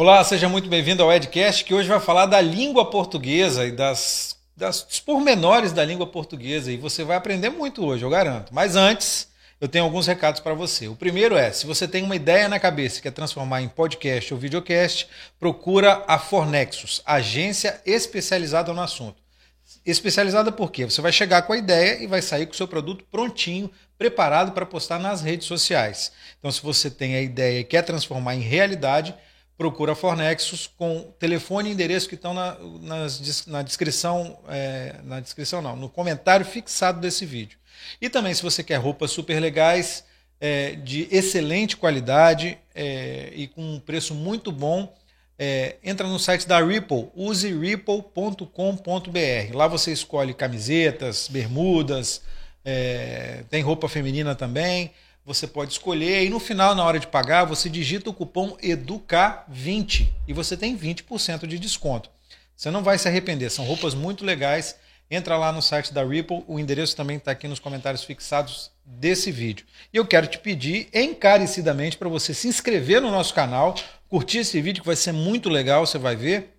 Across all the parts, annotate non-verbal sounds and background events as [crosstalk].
Olá, seja muito bem-vindo ao Edcast, que hoje vai falar da língua portuguesa e das, das dos pormenores da língua portuguesa. E você vai aprender muito hoje, eu garanto. Mas antes, eu tenho alguns recados para você. O primeiro é: se você tem uma ideia na cabeça e quer transformar em podcast ou videocast, procura a Fornexus, agência especializada no assunto. Especializada por quê? Você vai chegar com a ideia e vai sair com o seu produto prontinho, preparado para postar nas redes sociais. Então, se você tem a ideia e quer transformar em realidade, procura Fornexus com telefone e endereço que estão na, nas, na descrição, é, na descrição não, no comentário fixado desse vídeo. E também, se você quer roupas super legais, é, de excelente qualidade é, e com um preço muito bom, é, entra no site da Ripple, use ripple.com.br. Lá você escolhe camisetas, bermudas, é, tem roupa feminina também. Você pode escolher e no final, na hora de pagar, você digita o cupom EDUCA20 e você tem 20% de desconto. Você não vai se arrepender, são roupas muito legais. Entra lá no site da Ripple, o endereço também está aqui nos comentários fixados desse vídeo. E eu quero te pedir encarecidamente para você se inscrever no nosso canal, curtir esse vídeo que vai ser muito legal, você vai ver,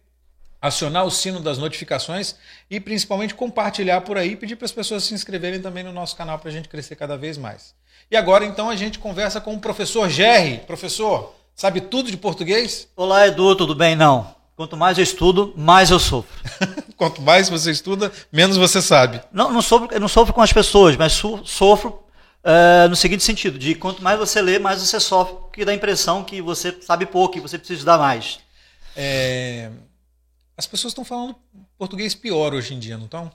acionar o sino das notificações e principalmente compartilhar por aí, pedir para as pessoas se inscreverem também no nosso canal para a gente crescer cada vez mais. E agora então a gente conversa com o professor Gerry. Professor, sabe tudo de português? Olá Edu, tudo bem? Não. Quanto mais eu estudo, mais eu sofro. [laughs] Quanto mais você estuda, menos você sabe. Não, não sofro, eu não sofro com as pessoas, mas sofro Uh, no seguinte sentido, de quanto mais você lê, mais você sofre, porque dá a impressão que você sabe pouco e você precisa estudar mais. É... As pessoas estão falando português pior hoje em dia, não estão?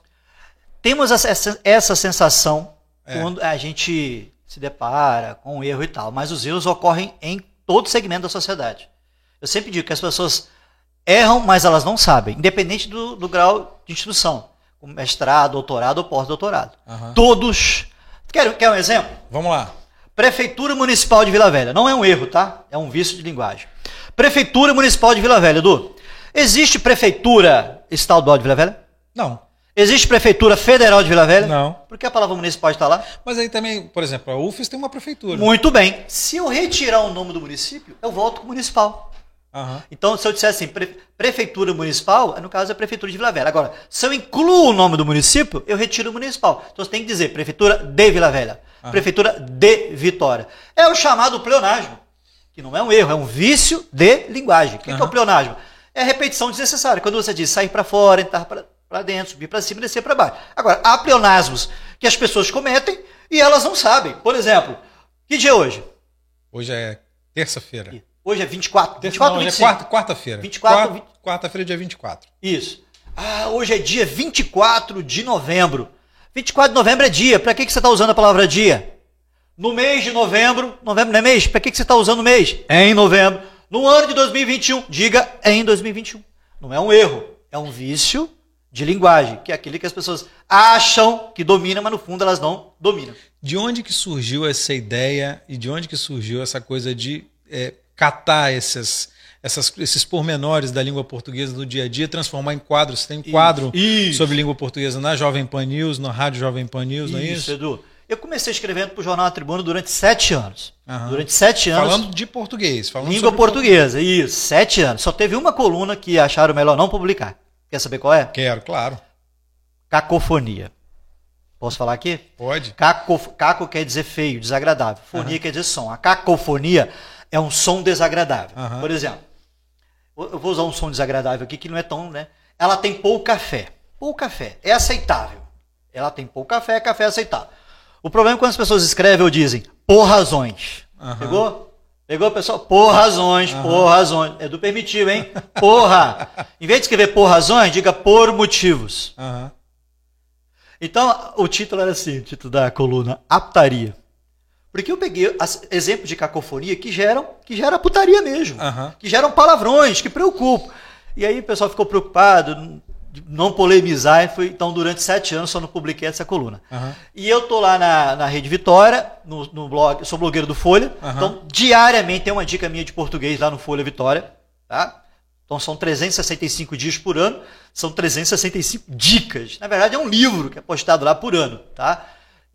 Temos essa, essa sensação é. quando a gente se depara com um erro e tal, mas os erros ocorrem em todo segmento da sociedade. Eu sempre digo que as pessoas erram, mas elas não sabem, independente do, do grau de instrução, mestrado, doutorado ou pós-doutorado. Uhum. Todos Quer, quer um exemplo? Vamos lá. Prefeitura Municipal de Vila Velha. Não é um erro, tá? É um vício de linguagem. Prefeitura Municipal de Vila Velha, Edu. Existe Prefeitura Estadual de Vila Velha? Não. Existe Prefeitura Federal de Vila Velha? Não. Por que a palavra municipal está lá? Mas aí também, por exemplo, a UFES tem uma prefeitura. Muito bem. Se eu retirar o nome do município, eu volto com o municipal. Uhum. Então, se eu disser assim, pre prefeitura municipal, no caso é a prefeitura de Vila Velha. Agora, se eu incluo o nome do município, eu retiro o municipal. Então você tem que dizer prefeitura de Vila Velha, uhum. prefeitura de Vitória. É o chamado pleonasmo, que não é um erro, é um vício de linguagem. O que, uhum. que é o pleonasmo? É a repetição desnecessária. Quando você diz sair para fora, entrar para dentro, subir para cima, descer para baixo. Agora, há pleonasmos que as pessoas cometem e elas não sabem. Por exemplo, que dia é hoje? Hoje é terça-feira. Hoje é 24. 24 não, hoje é quarta, quarta-feira. 24, quarta, quarta-feira, dia 24. Isso. Ah, hoje é dia 24 de novembro. 24 de novembro é dia. Para que, que você está usando a palavra dia? No mês de novembro, novembro não é mês? Para que, que você está usando mês? É em novembro. No ano de 2021, diga é em 2021. Não é um erro, é um vício de linguagem, que é aquele que as pessoas acham que dominam, mas no fundo elas não dominam. De onde que surgiu essa ideia e de onde que surgiu essa coisa de é, catar essas, essas, esses pormenores da língua portuguesa do dia a dia, transformar em quadros. Tem um quadro isso. sobre língua portuguesa na Jovem Pan News, na Rádio Jovem Pan News, isso, não é isso? Edu. Eu comecei escrevendo para o Jornal Tribuna durante sete anos. Uhum. Durante sete anos. Falando de português. Falando língua portuguesa, isso. Sete anos. Só teve uma coluna que acharam melhor não publicar. Quer saber qual é? Quero, claro. Cacofonia. Posso falar aqui? Pode. Caco, caco quer dizer feio, desagradável. Fonia uhum. quer dizer som. A cacofonia é um som desagradável. Uhum. Por exemplo, eu vou usar um som desagradável aqui que não é tão, né? Ela tem pouco café. Pouco café. É aceitável. Ela tem pouco café, café é aceitável. O problema é quando as pessoas escrevem ou dizem por razões. Uhum. Pegou? Pegou, pessoal? Por razões, uhum. por razões. É do permitivo, hein? Porra. em vez de escrever por razões, diga por motivos. Uhum. Então, o título era assim, o título da coluna, aptaria. Porque eu peguei exemplos de cacofonia que geram, que gera putaria mesmo, uhum. que geram palavrões, que preocupam. E aí o pessoal ficou preocupado, não polemizar, foi, então durante sete anos só não publiquei essa coluna. Uhum. E eu tô lá na, na Rede Vitória, no, no blog, sou blogueiro do Folha, uhum. então diariamente tem uma dica minha de português lá no Folha Vitória, tá? Então são 365 dias por ano, são 365 dicas. Na verdade é um livro que é postado lá por ano, tá?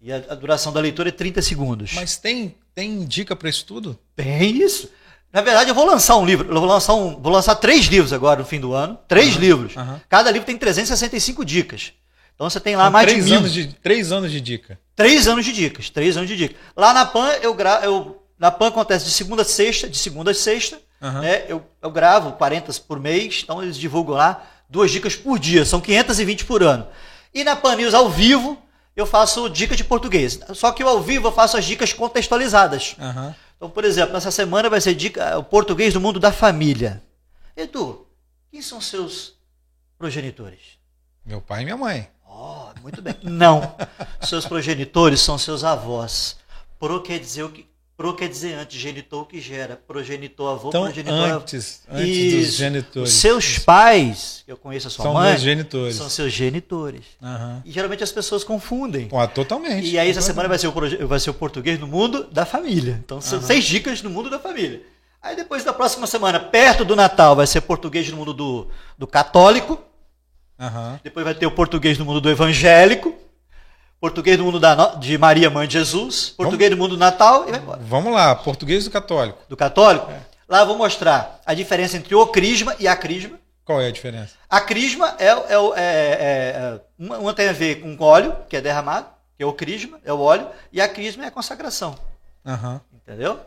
E a, a, duração da leitura é 30 segundos. Mas tem, tem dica para isso tudo? Tem isso. Na verdade, eu vou lançar um livro. Eu vou lançar, um, vou lançar três livros agora no fim do ano. Três uhum, livros. Uhum. Cada livro tem 365 dicas. Então você tem lá São mais três de mil. Anos de, três anos de dica. Três anos de dicas. Três anos de dica. Lá na PAN, eu, gra... eu na PAN acontece de segunda a sexta, de segunda a sexta. Uhum. Né? Eu, eu gravo 40 por mês, então eles divulgam lá duas dicas por dia. São 520 por ano. E na PAN News ao vivo, eu faço dicas de português. Só que eu, ao vivo eu faço as dicas contextualizadas. Uhum. Então, por exemplo, nessa semana vai ser dica, o português do mundo da família. Edu, quem são seus progenitores? Meu pai e minha mãe. Oh, muito bem. Não. seus progenitores são seus avós. Pro quer dizer o que Pro quer dizer antes, genitor que gera, progenitor, avô, então, progenitor. Antes, antes e dos genitores. Seus pais, eu conheço a sua são mãe. Genitores. São seus genitores. Uhum. E geralmente as pessoas confundem. Pô, totalmente. E aí essa semana vai ser, o, vai ser o português no mundo da família. Então são uhum. seis dicas no mundo da família. Aí depois da próxima semana, perto do Natal, vai ser português no mundo do, do católico. Uhum. Depois vai ter o português no mundo do evangélico português do mundo da, de Maria, mãe de Jesus, português vamos, do mundo do Natal e vai embora. Vamos lá, português do católico. Do católico? É. Lá eu vou mostrar a diferença entre o crisma e a crisma. Qual é a diferença? A crisma é, é, é, é uma, uma, tem a ver com óleo, que é derramado, que é o crisma, é o óleo, e a crisma é a consagração. Uhum. Entendeu?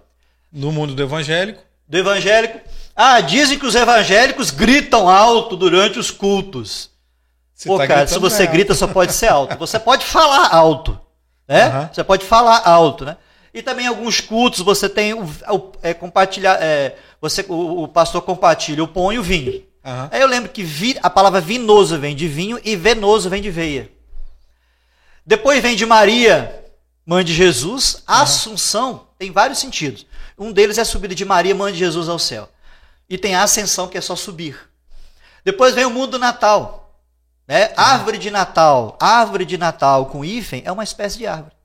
No mundo do evangélico? Do evangélico. Ah, dizem que os evangélicos gritam alto durante os cultos. Você Pô, tá cara, se você grita, só pode ser alto. Você pode falar alto, né? Uhum. Você pode falar alto, né? E também alguns cultos você tem o, o é, compartilhar, é, você o, o, pastor compartilha o pão e o vinho. Uhum. Aí eu lembro que vi, a palavra vinoso vem de vinho e venoso vem de veia. Depois vem de Maria, mãe de Jesus. A uhum. Assunção tem vários sentidos. Um deles é a subida de Maria, mãe de Jesus ao céu. E tem a ascensão, que é só subir. Depois vem o mundo do Natal. Né? Árvore de Natal, árvore de Natal com hífen é uma espécie de árvore.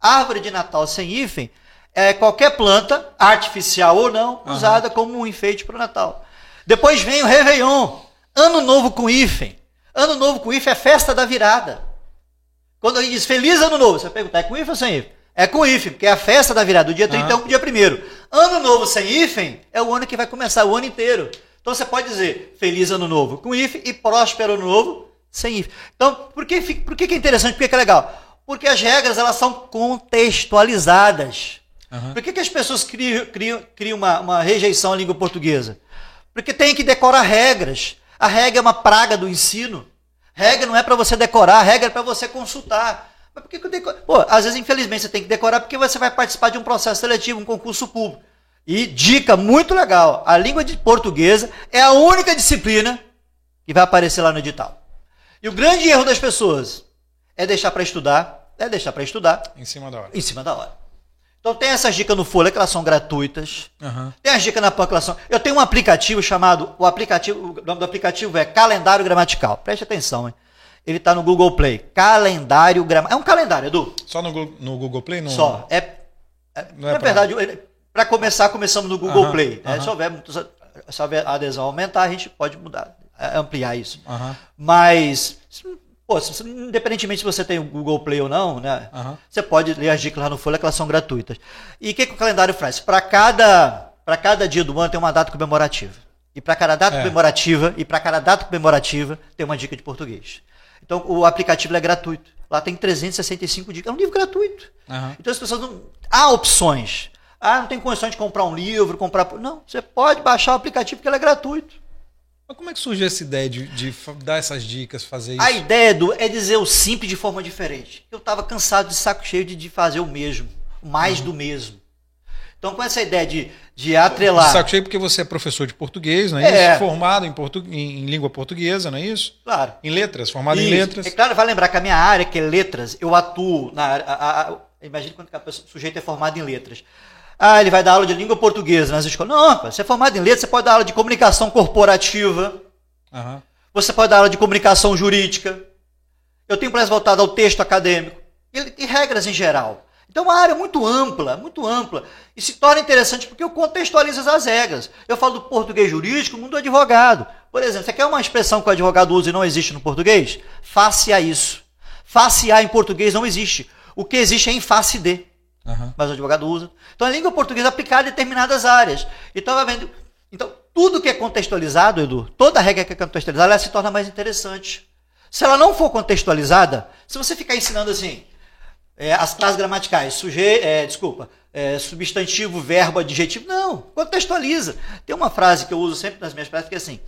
Árvore de Natal sem hífen é qualquer planta, artificial ou não, uhum. usada como um enfeite para o Natal. Depois vem o Réveillon, Ano Novo com hífen. Ano Novo com hífen é festa da virada. Quando gente diz Feliz Ano Novo, você pergunta, é com hífen ou sem hífen? É com hífen, porque é a festa da virada, do dia 31 para o dia 1 Ano Novo sem hífen é o ano que vai começar, o ano inteiro. Então você pode dizer Feliz Ano Novo com hífen e Próspero Ano Novo sem if. Então, por que, por que é interessante? Por que é legal? Porque as regras elas são contextualizadas. Uhum. Por que, que as pessoas criam, criam, criam uma, uma rejeição à língua portuguesa? Porque tem que decorar regras. A regra é uma praga do ensino. Regra não é para você decorar, a regra é para você consultar. Mas por que, que eu decoro? Pô, às vezes, infelizmente, você tem que decorar porque você vai participar de um processo seletivo, um concurso público. E dica muito legal: a língua de portuguesa é a única disciplina que vai aparecer lá no edital. E o grande erro das pessoas é deixar para estudar, é deixar para estudar. Em cima da hora. Em cima da hora. Então tem essas dicas no Folha que elas são gratuitas. Uhum. Tem as dicas na PAN que elas são. Eu tenho um aplicativo chamado. O aplicativo, o nome do aplicativo é Calendário Gramatical. Preste atenção, hein? Ele está no Google Play. Calendário Gramatical. É um calendário, Edu. Só no, no Google Play? No... Só. É, é, não é na pra... verdade, para começar, começamos no Google uhum. Play. Uhum. Se, houver, se houver adesão aumentar, a gente pode mudar. Ampliar isso. Uhum. Mas, pô, independentemente se você tem o Google Play ou não, né? Uhum. Você pode ler as dicas lá no Folha, que elas são gratuitas. E o que, que o calendário faz? Para cada, cada dia do ano tem uma data comemorativa. E para cada data é. comemorativa, e para cada data comemorativa, tem uma dica de português. Então o aplicativo é gratuito. Lá tem 365 dicas. É um livro gratuito. Uhum. Então as pessoas não. Há opções. Ah, não tem condições de comprar um livro, comprar. Não, você pode baixar o aplicativo porque ele é gratuito. Mas como é que surgiu essa ideia de, de dar essas dicas, fazer isso? A ideia do, é dizer o simples de forma diferente. Eu estava cansado de saco cheio de, de fazer o mesmo, mais uhum. do mesmo. Então, com essa ideia de, de atrelar. De saco cheio porque você é professor de português, não é, é. isso? Formado em, portu... em língua portuguesa, não é isso? Claro. Em letras, formado isso. em letras. É claro, vai lembrar que a minha área, que é letras, eu atuo na área. A, a, imagine quando o sujeito é formado em letras. Ah, ele vai dar aula de língua portuguesa nas escolas. Não, você é formado em letras, você pode dar aula de comunicação corporativa. Uhum. Você pode dar aula de comunicação jurídica. Eu tenho mais voltado ao texto acadêmico. E, e regras em geral. Então, é uma área muito ampla, muito ampla. E se torna interessante porque eu contextualizo as regras. Eu falo do português jurídico, mundo do advogado. Por exemplo, você quer uma expressão que o advogado usa e não existe no português? Face a isso. Face a em português não existe. O que existe é em face de. Uhum. Mas o advogado usa. Então a língua portuguesa aplicada em determinadas áreas. Então, então tudo que é contextualizado, Edu, toda regra que é contextualizada, ela se torna mais interessante. Se ela não for contextualizada, se você ficar ensinando assim, é, as classes gramaticais, sujeito, é, desculpa, é, substantivo, verbo, adjetivo, não, contextualiza. Tem uma frase que eu uso sempre nas minhas práticas que é assim,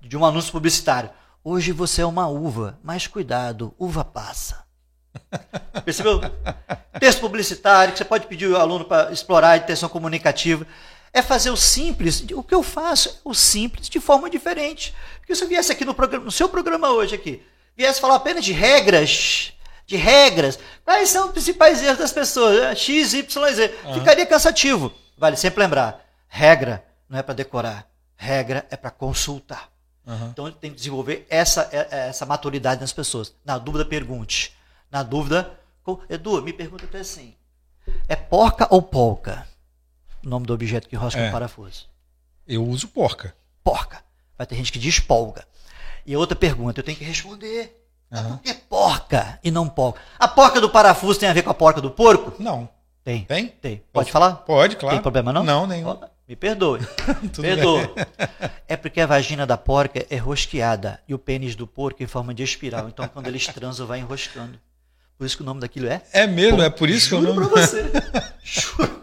de um anúncio publicitário. Hoje você é uma uva, mas cuidado, uva passa. [laughs] Percebeu? Texto publicitário, que você pode pedir o aluno para explorar a intenção comunicativa. É fazer o simples. O que eu faço é o simples de forma diferente. Porque se eu viesse aqui no, programa, no seu programa hoje aqui, viesse falar apenas de regras, de regras, quais são os principais erros das pessoas? É, X, Y, Z. Uhum. Ficaria cansativo. Vale sempre lembrar: regra não é para decorar, regra é para consultar. Uhum. Então tem que desenvolver essa, é, é, essa maturidade nas pessoas. Na dúvida, pergunte. Na dúvida, Edu, me pergunta até assim: é porca ou polca? O nome do objeto que rosca é. no parafuso. Eu uso porca. Porca. Vai ter gente que diz polga. E outra pergunta, eu tenho que responder. Uhum. Por que porca e não porca? A porca do parafuso tem a ver com a porca do porco? Não. Tem. Tem? Tem. Pode falar? Pode, claro. Tem problema não? Não, nenhum. Me perdoe. [laughs] perdoe. É porque a vagina da porca é rosqueada e o pênis do porco em forma de espiral. Então, quando eles transam, vai enroscando. Por isso que o nome daquilo é? É mesmo, Pô, é por isso que eu não. Juro pra você. [laughs] Juro.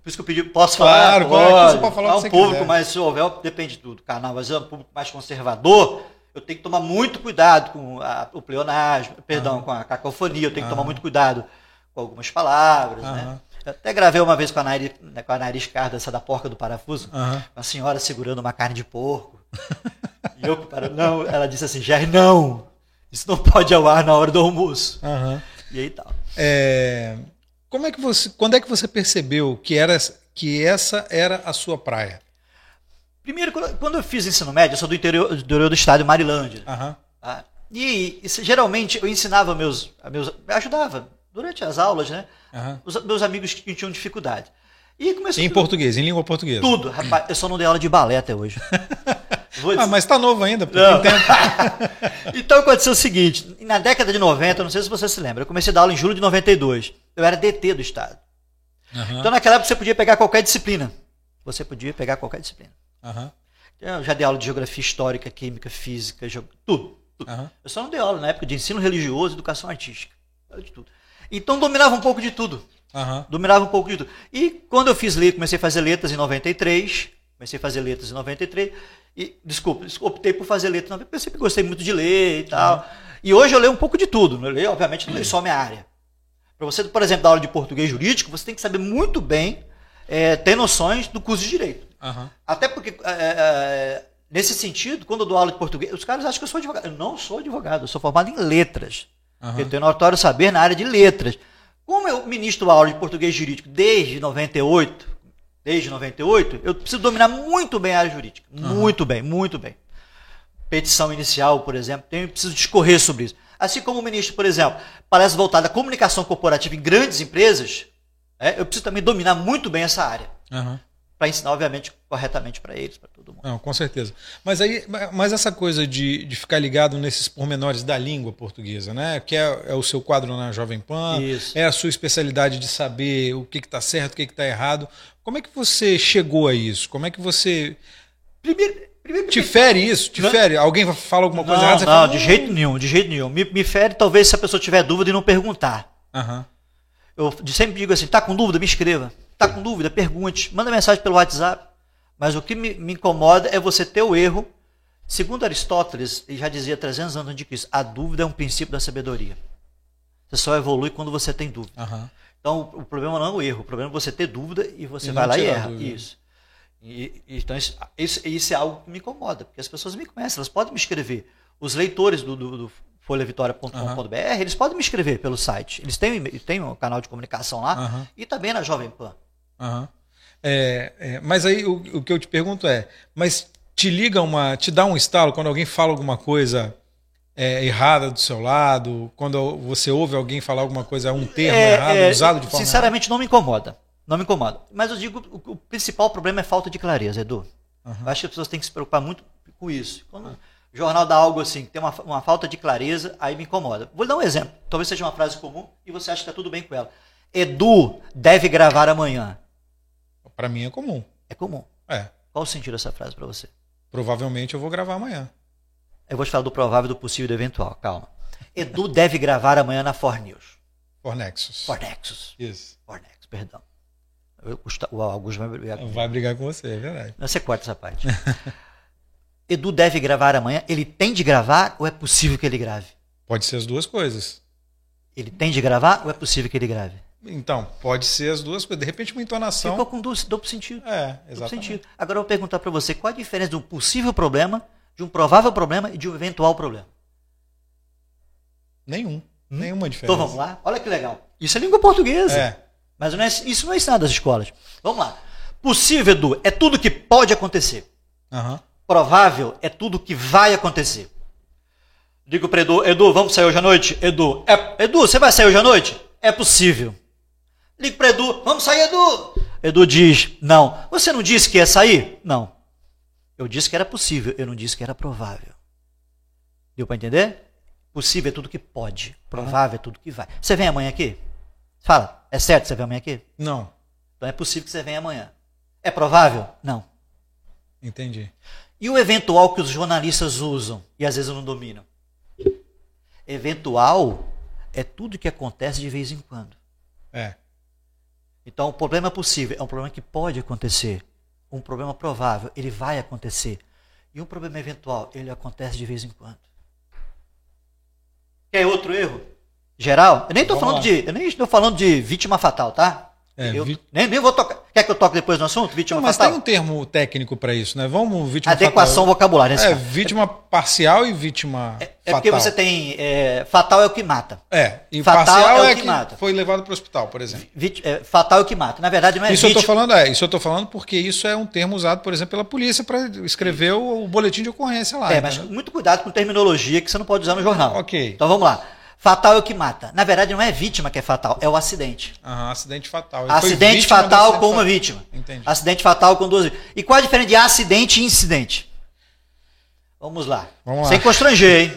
Por isso que eu pedi, posso falar? Claro, pode, falar é um público quiser. mais, se houver, depende do canal, mas é um público mais conservador, eu tenho que tomar muito cuidado com a, o pleonasmo, perdão, uhum. com a cacofonia, eu tenho que tomar muito cuidado com algumas palavras, uhum. né? Eu até gravei uma vez com a Nairi, né, com a Nairi Escarda, essa da porca do parafuso, uma senhora segurando uma carne de porco. [laughs] e eu, para, não, ela disse assim, Jair, não, isso não [laughs] pode ao ar na hora do almoço. Uhum. E aí tal. É, como é que você, quando é que você percebeu que, era, que essa era a sua praia? Primeiro, quando eu fiz ensino médio, eu sou do interior do, interior do estado, Marilândia. Uhum. Tá? E, e, geralmente eu ensinava meus, meus. ajudava durante as aulas, né? Uhum. Os meus amigos que tinham dificuldade. E começou. Em português, em língua portuguesa. Tudo, rapaz. Eu só não dei aula de balé até hoje. [laughs] ah, mas tá novo ainda, [laughs] então aconteceu o seguinte: na década de 90, não sei se você se lembra, eu comecei a dar aula em julho de 92. Eu era DT do Estado. Uhum. Então naquela época você podia pegar qualquer disciplina. Você podia pegar qualquer disciplina. Uhum. Eu já dei aula de geografia histórica, química, física, tudo. tudo. Uhum. Eu só não dei aula na época de ensino religioso educação artística. De tudo. Então dominava um pouco de tudo. Uhum. Dominava um pouco de tudo. E quando eu fiz letras, comecei a fazer letras em 93, comecei a fazer letras em 93, e, desculpa, optei por fazer letras, porque eu sempre gostei muito de ler e tal. Uhum. E hoje eu leio um pouco de tudo. Eu leio, obviamente, não leio só a minha área. Para você, por exemplo, dar aula de português jurídico, você tem que saber muito bem, é, ter noções do curso de direito. Uhum. Até porque, é, é, nesse sentido, quando eu dou aula de português, os caras acham que eu sou advogado. Eu não sou advogado, eu sou formado em letras. Uhum. Eu tenho notório saber na área de letras. Como eu ministro aula de português jurídico desde 98, desde 98, eu preciso dominar muito bem a área jurídica. Uhum. Muito bem, muito bem. Petição inicial, por exemplo, eu preciso discorrer sobre isso. Assim como o ministro, por exemplo, parece voltado à comunicação corporativa em grandes empresas, é, eu preciso também dominar muito bem essa área. Uhum para ensinar, obviamente, corretamente para eles, para todo mundo. Não, com certeza. Mas aí, mas essa coisa de, de ficar ligado nesses pormenores da língua portuguesa, né? Que é, é o seu quadro na Jovem Pan, Isso. é a sua especialidade de saber o que está certo, o que está errado. Como é que você chegou a isso? Como é que você. Primeiro, primeiro, te fere isso? Te fere? Alguém fala alguma coisa não, errada? Não, fala, de jeito nenhum, de jeito nenhum. Me, me fere talvez se a pessoa tiver dúvida e não perguntar. Uhum. Eu sempre digo assim: tá com dúvida? Me escreva. Tá com dúvida? Pergunte. Manda mensagem pelo WhatsApp. Mas o que me, me incomoda é você ter o erro. Segundo Aristóteles, ele já dizia 300 anos antes de Cristo, a dúvida é um princípio da sabedoria. Você só evolui quando você tem dúvida. Uhum. Então, o problema não é o erro, o problema é você ter dúvida e você e vai lá e erra. Isso. E, então, isso, isso, isso, é algo que me incomoda, porque as pessoas me conhecem, elas podem me escrever. Os leitores do, do, do folhavitória.com.br, uhum. eles podem me escrever pelo site. Eles têm, têm um canal de comunicação lá uhum. e também na Jovem Pan. Uhum. É, é, mas aí o, o, que eu te pergunto é, mas te liga uma, te dá um estalo quando alguém fala alguma coisa é, errada do seu lado, quando você ouve alguém falar alguma coisa, um termo é, errado, é, usado de forma Sinceramente não me incomoda, não me incomoda. Mas eu digo, o, o principal problema é falta de clareza, Edu. Uhum. Eu acho que as pessoas têm que se preocupar muito com isso. Quando, O jornal dá algo assim, tem uma, uma falta de clareza, aí me incomoda. Vou dar um exemplo. Talvez seja uma frase comum e você acha que está tudo bem com ela. Edu deve gravar amanhã. Para mim é comum. É comum. É. Qual o sentido dessa frase para você? Provavelmente eu vou gravar amanhã. Eu vou te falar do provável, do possível e do eventual. Calma. Edu deve gravar amanhã na For News. For Nexus. For Nexus. Isso. For Nexus, perdão. O Augusto vai brigar com Vai brigar com você, é verdade. Você corta essa parte. [laughs] Edu deve gravar amanhã. Ele tem de gravar ou é possível que ele grave? Pode ser as duas coisas. Ele tem de gravar ou é possível que ele grave? Então, pode ser as duas coisas. De repente, uma entonação. Ficou com duplo sentido. É, exatamente. Sentido. Agora eu vou perguntar para você qual a diferença de um possível problema, de um provável problema e de um eventual problema. Nenhum. Hum? Nenhuma diferença. Então vamos lá. Olha que legal. Isso é língua portuguesa. É. Mas não é, isso não é ensinado nas escolas. Vamos lá. Possível, Edu, é tudo que pode acontecer. Uhum. Provável é tudo que vai acontecer. Digo para Edu, Edu, vamos sair hoje à noite? Edu, é, Edu, você vai sair hoje à noite? É possível. Ligo para Edu, vamos sair, Edu. Edu diz, não. Você não disse que ia sair? Não. Eu disse que era possível, eu não disse que era provável. Deu para entender? Possível é tudo que pode, provável é tudo que vai. Você vem amanhã aqui? Fala, é certo que você vem amanhã aqui? Não. Então é possível que você venha amanhã. É provável? Não. Entendi. E o eventual que os jornalistas usam e às vezes não dominam? Eventual é tudo que acontece de vez em quando. É. Então, o problema possível é um problema que pode acontecer. Um problema provável, ele vai acontecer. E um problema eventual, ele acontece de vez em quando. Quer outro erro? Geral? Eu nem estou falando de, eu nem estou falando de vítima fatal, tá? É, eu, vi... nem, nem, vou tocar. Quer que eu toque depois no assunto? Vítima não, mas fatal? tem um termo técnico para isso, né? Vamos vítima Adequação fatal. vocabulária. É, vítima parcial e vítima é, é porque você tem é, fatal é o que mata. É, e fatal parcial é, o é que, que mata. foi levado para o hospital, por exemplo. é, fatal é o que mata. Na verdade não é Isso vítima. eu tô falando, é, isso eu tô falando porque isso é um termo usado, por exemplo, pela polícia para escrever o, o, boletim de ocorrência lá. É, mas muito cuidado com terminologia que você não pode usar no jornal. OK. Então vamos lá. Fatal é o que mata. Na verdade, não é vítima que é fatal, é o acidente. Aham, acidente fatal. Ele acidente fatal com uma vítima. Entendi. Acidente fatal com duas vítimas. E qual a diferença de acidente e incidente? Vamos lá. Vamos lá. Sem constranger, hein?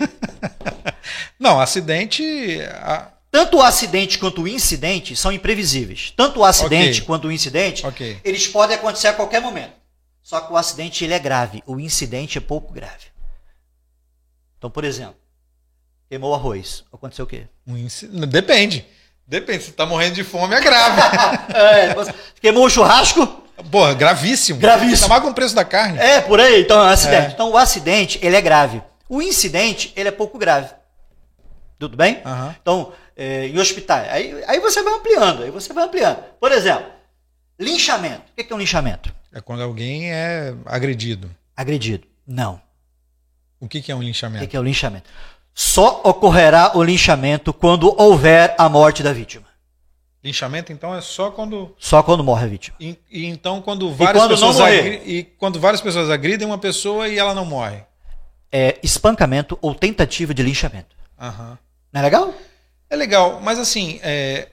[laughs] não, acidente. A... Tanto o acidente quanto o incidente são imprevisíveis. Tanto o acidente okay. quanto o incidente, okay. eles podem acontecer a qualquer momento. Só que o acidente ele é grave, o incidente é pouco grave. Então, por exemplo, Queimou o arroz. Aconteceu o quê? Depende. Depende. Se tá morrendo de fome, é grave. [laughs] é, queimou o churrasco? Porra, gravíssimo. Gravíssimo. Tá com o preço da carne. É, por aí. Então, é um acidente. É. Então, o acidente, ele é grave. O incidente, ele é pouco grave. Tudo bem? Uhum. Então, é, em hospitais. Aí, aí você vai ampliando. Aí você vai ampliando. Por exemplo, linchamento. O que é um linchamento? É quando alguém é agredido. Agredido. Não. O que é um linchamento? O que é o linchamento? Só ocorrerá o linchamento quando houver a morte da vítima. Linchamento, então, é só quando. Só quando morre a vítima. E, e então, quando várias quando pessoas agri... e quando várias pessoas agridem uma pessoa e ela não morre. É espancamento ou tentativa de linchamento. Uhum. Não é legal? É legal, mas assim, é...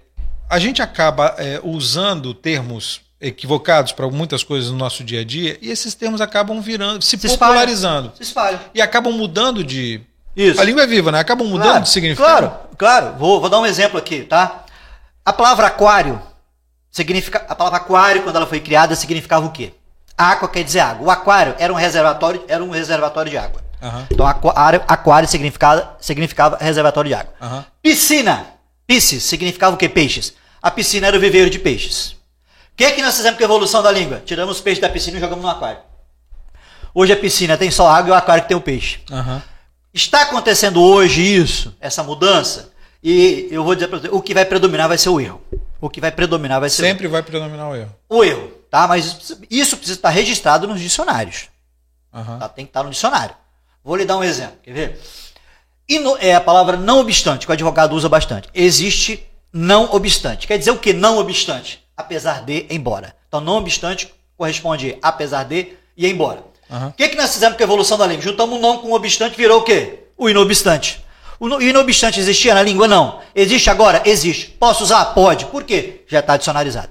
a gente acaba é, usando termos equivocados para muitas coisas no nosso dia a dia e esses termos acabam virando, se, se popularizando. Espalha. Se espalham. E acabam mudando de isso. A língua é viva, né? Acabam mudando claro, de significado. Claro, claro. Vou, vou dar um exemplo aqui, tá? A palavra aquário significa. A palavra aquário, quando ela foi criada, significava o quê? Aqua quer dizer água. O aquário era um reservatório, era um reservatório de água. Uhum. Então aquário, aquário significava, significava reservatório de água. Uhum. Piscina. Pisces significava o quê? Peixes. A piscina era o viveiro de peixes. O que, é que nós fizemos com a evolução da língua? Tiramos os peixes da piscina e jogamos no aquário. Hoje a piscina tem só água e o aquário que tem o peixe. Uhum. Está acontecendo hoje isso, essa mudança, e eu vou dizer para você, o que vai predominar vai ser o erro. O que vai predominar vai ser Sempre o... vai predominar o erro. O erro, tá? Mas isso precisa estar registrado nos dicionários. Uhum. Tá? Tem que estar no dicionário. Vou lhe dar um exemplo, quer ver? E no, é a palavra não obstante, que o advogado usa bastante. Existe não obstante. Quer dizer o que não obstante? Apesar de, embora. Então, não obstante corresponde apesar de e embora. O uhum. que, que nós fizemos com a evolução da língua? Juntamos um não com o obstante, virou o quê? O inobstante. O inobstante existia na língua? Não. Existe agora? Existe. Posso usar? Pode. Por quê? Já está dicionarizado.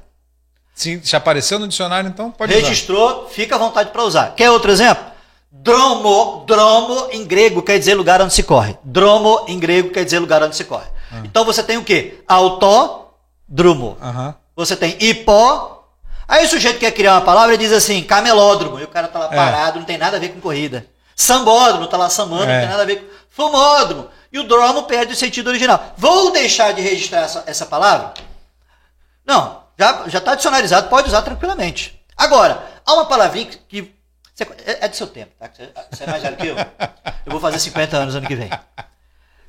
Sim, já apareceu no dicionário, então pode Registrou, usar. fica à vontade para usar. Quer outro exemplo? Dromo, dromo em grego quer dizer lugar onde se corre. Dromo em grego quer dizer lugar onde se corre. Uhum. Então você tem o quê? Autódromo. Uhum. Você tem hipó. Aí o sujeito quer criar uma palavra e diz assim, camelódromo. E o cara tá lá é. parado, não tem nada a ver com corrida. Sambódromo, tá lá samando, é. não tem nada a ver com. Fumódromo. E o dromo perde o sentido original. Vou deixar de registrar essa, essa palavra? Não, já está adicionalizado, pode usar tranquilamente. Agora, há uma palavrinha que, você, é, é, do seu tempo, tá? Você, você é mais velho que eu. Eu vou fazer 50 anos ano que vem.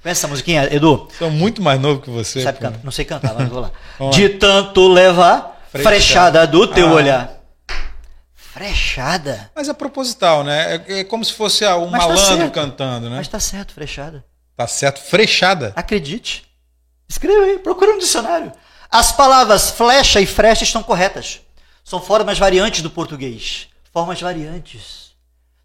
Conhece essa musiquinha, Edu? Sou muito mais novo que você. Sabe cantar? Não sei cantar, mas vou lá. [laughs] De tanto levar frechada, frechada do teu ah. olhar. Frechada? Mas é proposital, né? É, é como se fosse um mas tá malandro tá cantando, né? Mas tá certo, frechada. Tá certo, frechada. Acredite. Escreva aí, procura um dicionário. As palavras flecha e frecha estão corretas. São formas variantes do português. Formas variantes.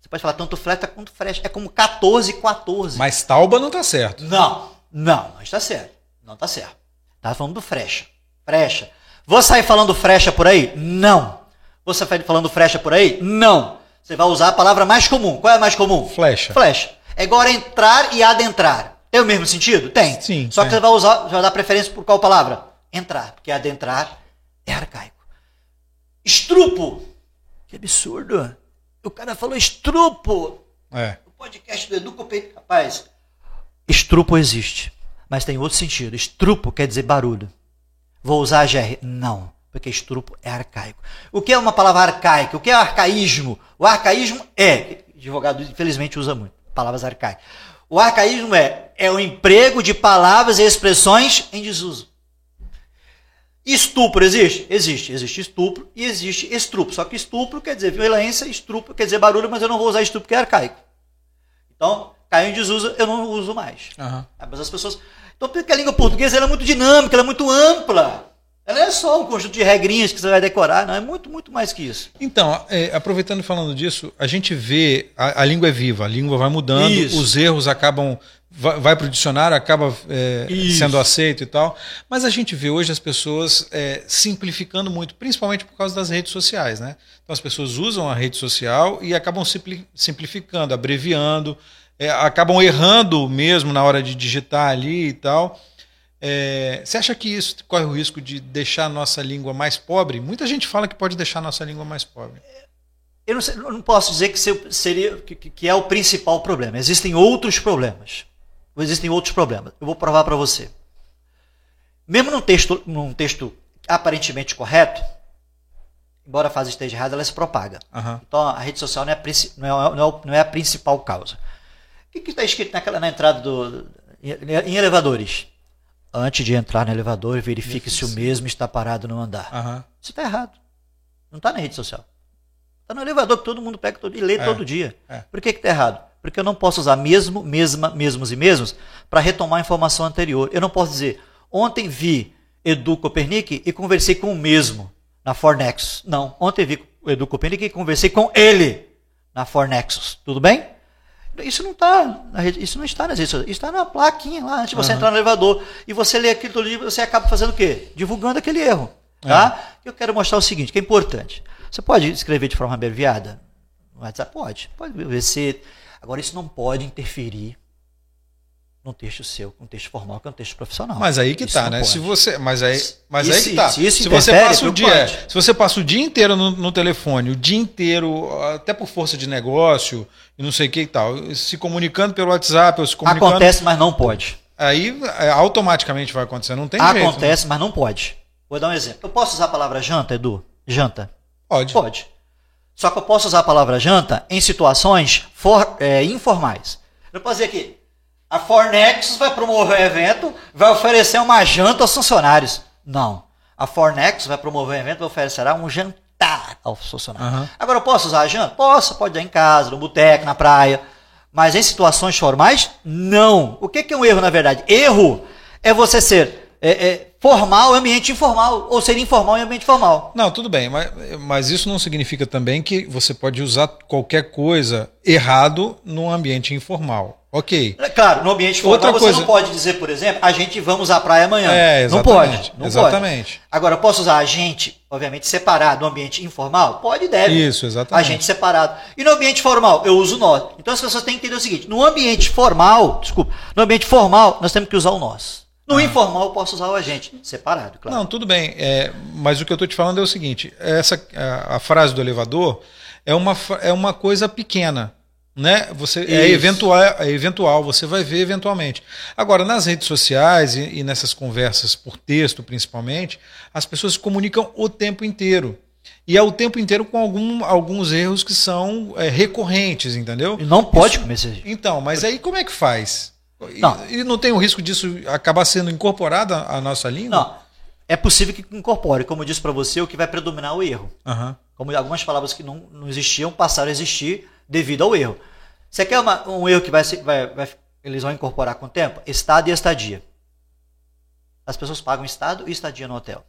Você pode falar tanto flecha quanto frecha. É como 14 e 14. Mas tauba não está certo. Não, não, não está certo. Não está certo. Tá falando do frecha. Frecha. Vou sair falando frecha por aí? Não. Vou sair falando frecha por aí? Não. Você vai usar a palavra mais comum. Qual é a mais comum? Flecha. Flecha. É igual entrar e adentrar. Tem o mesmo sentido? Tem. Sim. Só que você vai usar, vai dar preferência por qual palavra? entrar, porque adentrar é arcaico. Estrupo. Que absurdo. O cara falou estrupo. É. O podcast do Edu Copete. Rapaz, estrupo existe, mas tem outro sentido. Estrupo quer dizer barulho. Vou usar a GR? Não, porque estrupo é arcaico. O que é uma palavra arcaica? O que é arcaísmo? O arcaísmo é, advogado infelizmente usa muito palavras arcaicas. O arcaísmo é, é o emprego de palavras e expressões em desuso. Estupro existe? Existe. Existe estupro e existe estupro. Só que estupro quer dizer violência, estupro quer dizer barulho, mas eu não vou usar estupro porque é arcaico. Então, caiu em desuso, eu não uso mais. Uhum. Mas as pessoas. Então, porque a língua portuguesa é muito dinâmica, ela é muito ampla. Ela é só um conjunto de regrinhas que você vai decorar, não é muito, muito mais que isso. Então, é, aproveitando e falando disso, a gente vê, a, a, língua é viva, a língua vai mudando, isso. os erros acabam vai, vai para o dicionário, acaba é, sendo aceito e tal. Mas a gente vê hoje as pessoas é, simplificando muito, principalmente por causa das redes sociais. Né? Então as pessoas usam a rede social e acabam simplificando, abreviando, é, acabam errando mesmo na hora de digitar ali e tal. É, você acha que isso corre o risco de deixar a nossa língua mais pobre? Muita gente fala que pode deixar a nossa língua mais pobre. Eu não, sei, não posso dizer que, seria, que, que é o principal problema. Existem outros problemas existem outros problemas. Eu vou provar para você. Mesmo num texto, num texto aparentemente correto, embora a frase esteja errada, ela se propaga. Uhum. Então a rede social não é, não, é, não, é, não é, a principal causa. O que está escrito naquela, na entrada do, em elevadores? Antes de entrar no elevador, verifique se o mesmo está parado no andar. Uhum. Isso está errado. Não está na rede social. Está no elevador que todo mundo pega todo, e lê é. todo dia. É. Por que está errado? Porque eu não posso usar mesmo, mesma, mesmos e mesmos para retomar a informação anterior. Eu não posso dizer, ontem vi Edu Copernic e conversei com o mesmo na Fornexus. Não, ontem vi Edu Copernic e conversei com ele na Fornexus. Tudo bem? Isso não está isso não está nas redes sociais, está na plaquinha lá antes de você uhum. entrar no elevador e você lê aquilo livro, você acaba fazendo o quê? Divulgando aquele erro, tá? É. Eu quero mostrar o seguinte, que é importante. Você pode escrever de forma abreviada no WhatsApp? Pode. Pode ver se Agora, isso não pode interferir num texto seu, num texto formal, que é um texto profissional. Mas aí que isso tá, né? Pode. Se você, mas aí, mas aí que tá. Se, se você passa o dia, se você passa o dia inteiro no, no, telefone, o dia inteiro, até por força de negócio e não sei o que e tal, se comunicando pelo WhatsApp, ou se comunicando Acontece, mas não pode. Aí é, automaticamente vai acontecer, não tem Acontece, jeito. Acontece, né? mas não pode. Vou dar um exemplo. Eu posso usar a palavra janta, Edu? Janta? Pode. Pode. Só que eu posso usar a palavra janta em situações for, é, informais. Eu posso dizer aqui, a Fornexus vai promover um evento, vai oferecer uma janta aos funcionários. Não. A Fornexus vai promover um evento, vai oferecer um jantar aos funcionários. Uhum. Agora, eu posso usar a janta? Posso, pode ir em casa, no boteco, na praia. Mas em situações formais, não. O que é um erro, na verdade? Erro é você ser é, é, formal em ambiente informal, ou ser informal em ambiente formal. Não, tudo bem, mas, mas isso não significa também que você pode usar qualquer coisa errado num ambiente informal. Ok. É, claro, no ambiente formal Outra você coisa... não pode dizer, por exemplo, a gente vamos à praia amanhã. É, exatamente. Não pode. Não exatamente. Pode. Agora, posso usar a gente, obviamente, separado no ambiente informal? Pode e deve. Isso, exatamente. A gente separado. E no ambiente formal, eu uso nós. Então as pessoas têm que entender o seguinte: no ambiente formal, desculpa, no ambiente formal, nós temos que usar o nós. No ah. informal, eu posso usar o agente, separado, claro. Não, tudo bem. É, mas o que eu estou te falando é o seguinte: essa, a, a frase do elevador é uma, é uma coisa pequena né? Você é eventual, é eventual, você vai ver eventualmente. Agora, nas redes sociais e, e, nessas conversas por texto, principalmente, as pessoas se comunicam o tempo inteiro. E é o tempo inteiro com algum, alguns erros que são é, recorrentes, entendeu? E não pode Isso, começar. Então, mas aí como é que faz? Não. E, e não tem o risco disso acabar sendo incorporado à nossa língua? Não. É possível que incorpore, como eu disse para você, o que vai predominar é o erro. Uhum. Como algumas palavras que não, não existiam passaram a existir devido ao erro. Você quer uma, um erro que vai, vai, vai, eles vão incorporar com o tempo? Estado e estadia. As pessoas pagam estado e estadia no hotel.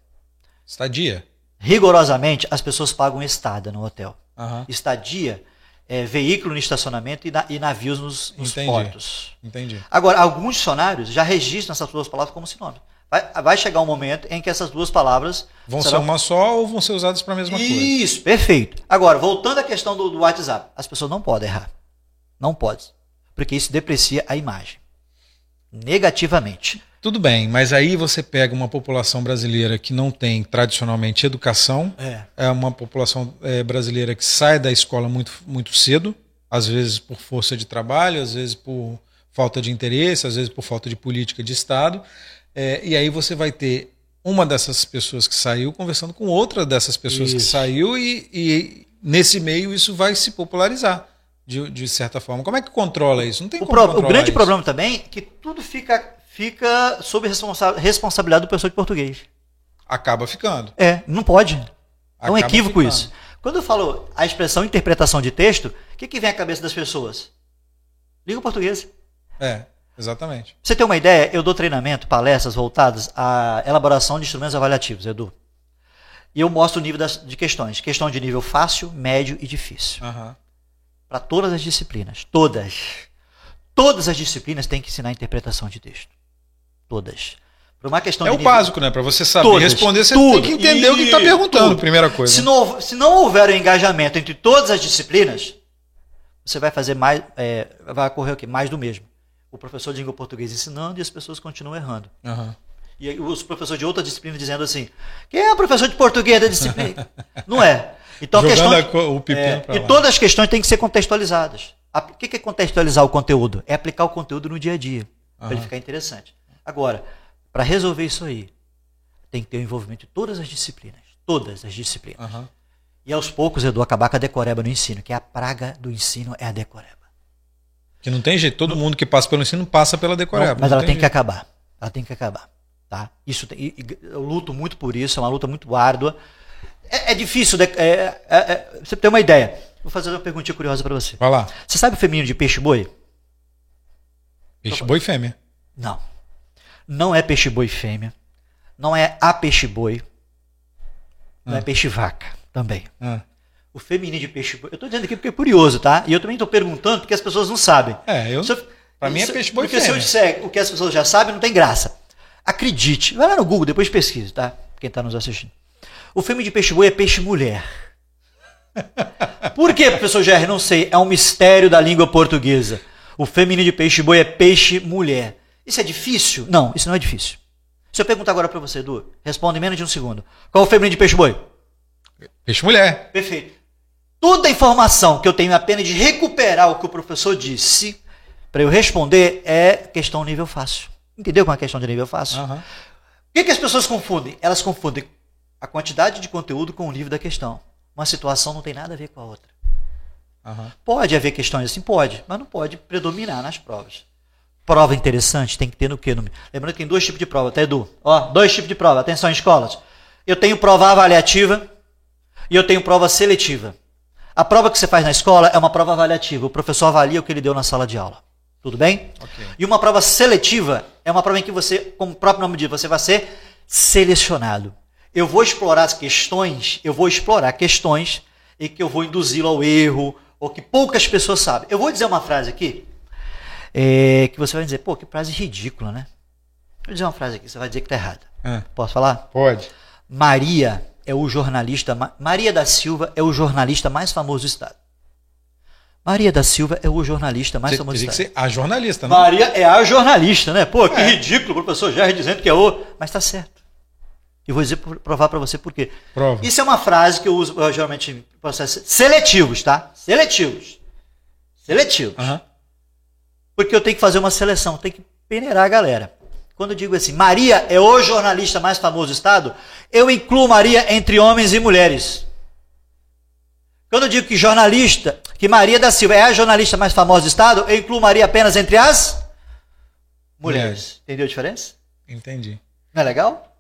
Estadia? Rigorosamente, as pessoas pagam estada no hotel. Uhum. Estadia é veículo no estacionamento e, na, e navios nos, nos Entendi. portos. Entendi. Agora, alguns dicionários já registram essas duas palavras como sinônimo. Vai, vai, chegar um momento em que essas duas palavras. Vão serão... ser uma só ou vão ser usadas para a mesma Isso, coisa? Isso, perfeito. Agora, voltando à questão do, do, WhatsApp, as pessoas não podem errar. Não pode. Porque isso deprecia a imagem. Negativamente. Tudo bem, mas aí você pega uma população brasileira que não tem tradicionalmente educação, é, é uma população é, brasileira que sai da escola muito, muito cedo, às vezes por força de trabalho, às vezes por falta de interesse, às vezes por falta de política de Estado. É, e aí você vai ter uma dessas pessoas que saiu conversando com outra dessas pessoas isso. que saiu, e, e, nesse meio isso vai se popularizar. De, de certa forma. Como é que controla isso? Não tem o como pro, O grande isso. problema também é que tudo fica, fica sob responsa responsabilidade do professor de português. Acaba ficando. É, não pode. É um equívoco ficando. isso. Quando eu falo a expressão interpretação de texto, o que, que vem à cabeça das pessoas? Liga o português. É. Exatamente. Pra você ter uma ideia, eu dou treinamento, palestras voltadas à elaboração de instrumentos avaliativos, Edu. E eu mostro o nível das, de questões. Questão de nível fácil, médio e difícil. Uhum. Para todas as disciplinas. Todas. Todas as disciplinas têm que ensinar interpretação de texto. Todas. Por uma questão é o nível... básico, né? Para você saber todas, responder, você tudo. tem que entender e... o que está perguntando, tudo. primeira coisa. Se não, se não houver um engajamento entre todas as disciplinas, você vai fazer mais. É, vai ocorrer o quê? Mais do mesmo o professor de língua portuguesa ensinando e as pessoas continuam errando. Uhum. E os professores de outra disciplina dizendo assim: quem é o professor de português da disciplina? [laughs] Não é. Então Jogando a questão. o é, e todas as questões têm que ser contextualizadas. O que é contextualizar o conteúdo? É aplicar o conteúdo no dia a dia, uhum. para ele ficar interessante. Agora, para resolver isso aí, tem que ter o envolvimento de todas as disciplinas. Todas as disciplinas. Uhum. E aos poucos, Edu, acabar com a decoreba no ensino, que é a praga do ensino é a decoreba. Que não tem jeito, todo mundo que passa pelo ensino passa pela decoreba. Mas ela tem, tem que acabar. Ela tem que acabar. Tá? Isso tem, eu luto muito por isso, é uma luta muito árdua. É, é difícil, de, é, é, é, você ter uma ideia. Vou fazer uma perguntinha curiosa para você. Vai lá. Você sabe o feminino de peixe-boi? Peixe-boi fêmea. Não. Não é peixe-boi fêmea. Não é a peixe-boi. Não é ah. é peixe-vaca também. Ah o feminino de peixe boi. Eu estou dizendo aqui porque é curioso, tá? E eu também estou perguntando porque as pessoas não sabem. É, eu. Para mim é peixe boi Porque se eu disser o que as pessoas já sabem, não tem graça. Acredite. Vai lá no Google, depois pesquise, tá? Quem está nos assistindo. O feminino de peixe boi é peixe mulher. [laughs] Por quê, professor Gerry? Não sei. É um mistério da língua portuguesa. O feminino de peixe boi é peixe mulher. Isso é difícil? Não, isso não é difícil. Se eu perguntar agora para você, Edu, responde em menos de um segundo. Qual é o feminino de peixe boi? Peixe mulher. Perfeito. Toda a informação que eu tenho apenas de recuperar o que o professor disse para eu responder é questão nível fácil. Entendeu com a questão de nível fácil? Uhum. O que, que as pessoas confundem? Elas confundem a quantidade de conteúdo com o nível da questão. Uma situação não tem nada a ver com a outra. Uhum. Pode haver questões assim? Pode, mas não pode predominar nas provas. Prova interessante tem que ter no quê? No... Lembrando que tem dois tipos de prova, tá, Edu? Ó, dois tipos de prova. Atenção, escolas. Eu tenho prova avaliativa e eu tenho prova seletiva. A prova que você faz na escola é uma prova avaliativa. O professor avalia o que ele deu na sala de aula. Tudo bem? Okay. E uma prova seletiva é uma prova em que você, como o próprio nome diz, você vai ser selecionado. Eu vou explorar as questões, eu vou explorar questões e que eu vou induzi-lo ao erro, ou que poucas pessoas sabem. Eu vou dizer uma frase aqui. é, que você vai dizer, pô, que frase ridícula, né? Vou dizer uma frase aqui, você vai dizer que tá errada. É. Posso falar? Pode. Maria é o jornalista. Maria da Silva é o jornalista mais famoso do estado. Maria da Silva é o jornalista mais Você famoso do teria que estado. ser a jornalista, não? Maria é a jornalista, né? Pô, que É. ridículo o professor Jair dizendo que é o. Mas tá certo. E vou dizer, provar para você por quê. Prova. Isso é uma frase que eu uso eh, geralmente em processos seletivos, tá? Seletivos. Seletivos. Aham. Porque eu tenho que fazer uma seleção, tenho que peneirar a galera. Quando eu digo assim, Maria é o jornalista mais famoso do estado, eu incluo Maria entre homens e mulheres. Quando eu digo que jornalista, que Maria da Silva é a jornalista mais famosa do estado, eu incluo Maria apenas entre as mulheres. Mulheres. Entendeu a diferença? Entendi. Não é legal?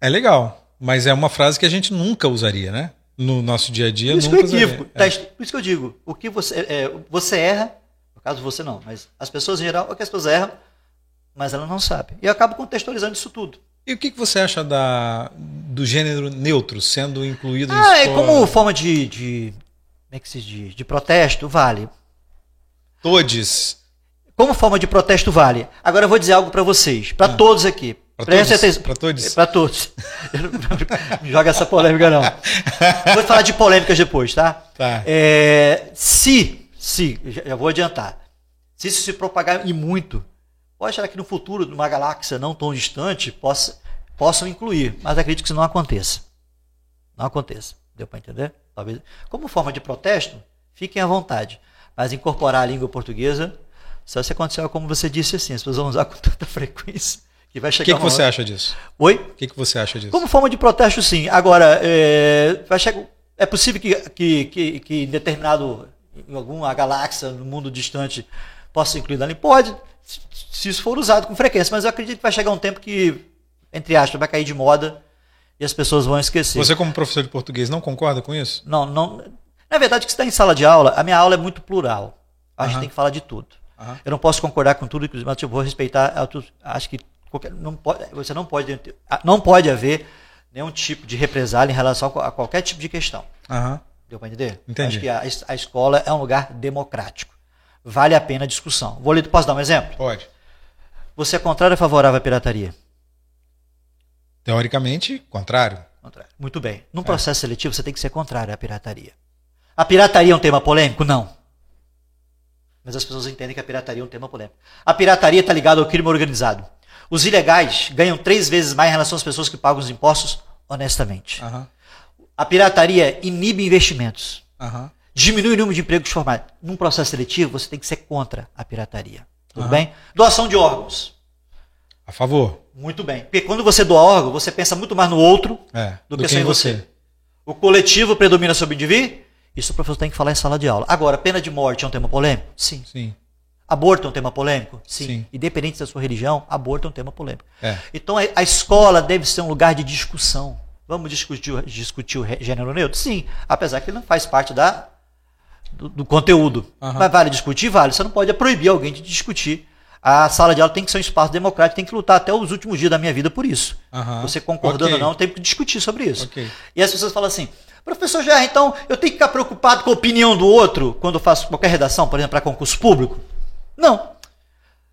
É legal, mas é uma frase que a gente nunca usaria, né? No nosso dia a dia, Por isso que nunca eu usaria. Tá, Por isso que eu digo, o que você, é, você erra, no caso você não, mas as pessoas em geral, o que as pessoas erram, mas elas não sabem. E eu acabo contextualizando isso tudo. E o que, que você acha da, do gênero neutro sendo incluído em Ah, é escola? como forma de, de como é que se diz? De protesto, vale. Todes. Como forma de protesto, vale. Agora eu vou dizer algo para vocês, para todos aqui. Prestem todos? Pra todos? Para todos. [laughs] Não- joga essa polêmica, não. Vou falar de polêmicas depois, tá? Tá. É, se, se, já vou adiantar, se isso se propagar e muito, pode achar que no futuro, numa galáxia não tão distante, possa, possam incluir, mas acredito que isso não aconteça. Não aconteça. Deu para entender? Talvez. Como forma de protesto, fiquem à vontade. Mas incorporar a língua portuguesa, só se acontecer como você disse assim, as pessoas vão usar [laughs] com tanta frequência que vai O chegar que, que uma você hora- acha disso? Oi? O que, que você acha disso? Como forma de protesto, sim. Agora, é, vai chegar, é possível que, que, que, que em determinado, em alguma galáxia, no mundo distante, possa ser incluído ali? Pode, se- isso for usado com frequência, mas eu acredito que vai chegar um tempo que, entre aspas, vai cair de moda e as pessoas vão esquecer. Você, como professor de português, não concorda com isso? Não, não. Na verdade, que está em sala de aula, a minha aula é muito plural. A gente Aham. tem que falar de tudo. Eu não posso concordar com tudo, inclusive, mas eu vou respeitar. Acho que qualquer- não pode, você não pode, não pode haver nenhum tipo de represália em relação a qualquer tipo de questão. Deu para entender? Entendi. Acho que a, a escola é um lugar democrático. Vale a pena a discussão. Vou ler, posso dar um exemplo? Pode. Você é contrário ou favorável à pirataria? Teoricamente, contrário. Contrário. Muito bem. Num processo seletivo, você tem que ser contrário à pirataria. A pirataria é um tema polêmico? Não. Mas as pessoas entendem que a pirataria é um tema polêmico. A pirataria está ligada ao crime organizado. Os ilegais ganham três vezes mais em relação às pessoas que pagam os impostos honestamente. Aham. A pirataria inibe investimentos, Aham. diminui o número de empregos formais. Num processo seletivo, você tem que ser contra a pirataria. Tudo Aham. bem? Doação de órgãos. A favor. Muito bem. Porque quando você doa órgão, você pensa muito mais no outro É. do, que só em você. O coletivo predomina sobre o indivíduo? Isso o professor tem que falar em sala de aula. Agora, pena de morte é um tema polêmico? Sim. Sim. Aborto é um tema polêmico? Sim. Sim. Independente da sua religião, aborto é um tema polêmico. É. Então a, a escola deve ser um lugar de discussão. Vamos discutir, o- discutir o gênero neutro? Sim. Apesar que ele não faz parte da, do, do conteúdo. Aham. Mas vale discutir? Vale. Você não pode proibir alguém de discutir. A sala de aula tem que ser um espaço democrático, tem que lutar até os últimos dias da minha vida por isso. Aham. Você concordando Ok. ou não, tem que discutir sobre isso. Ok. E as pessoas falam assim, professor Gerard, então eu tenho que ficar preocupado com a opinião do outro quando eu faço qualquer redação, por exemplo, para concurso público? Não.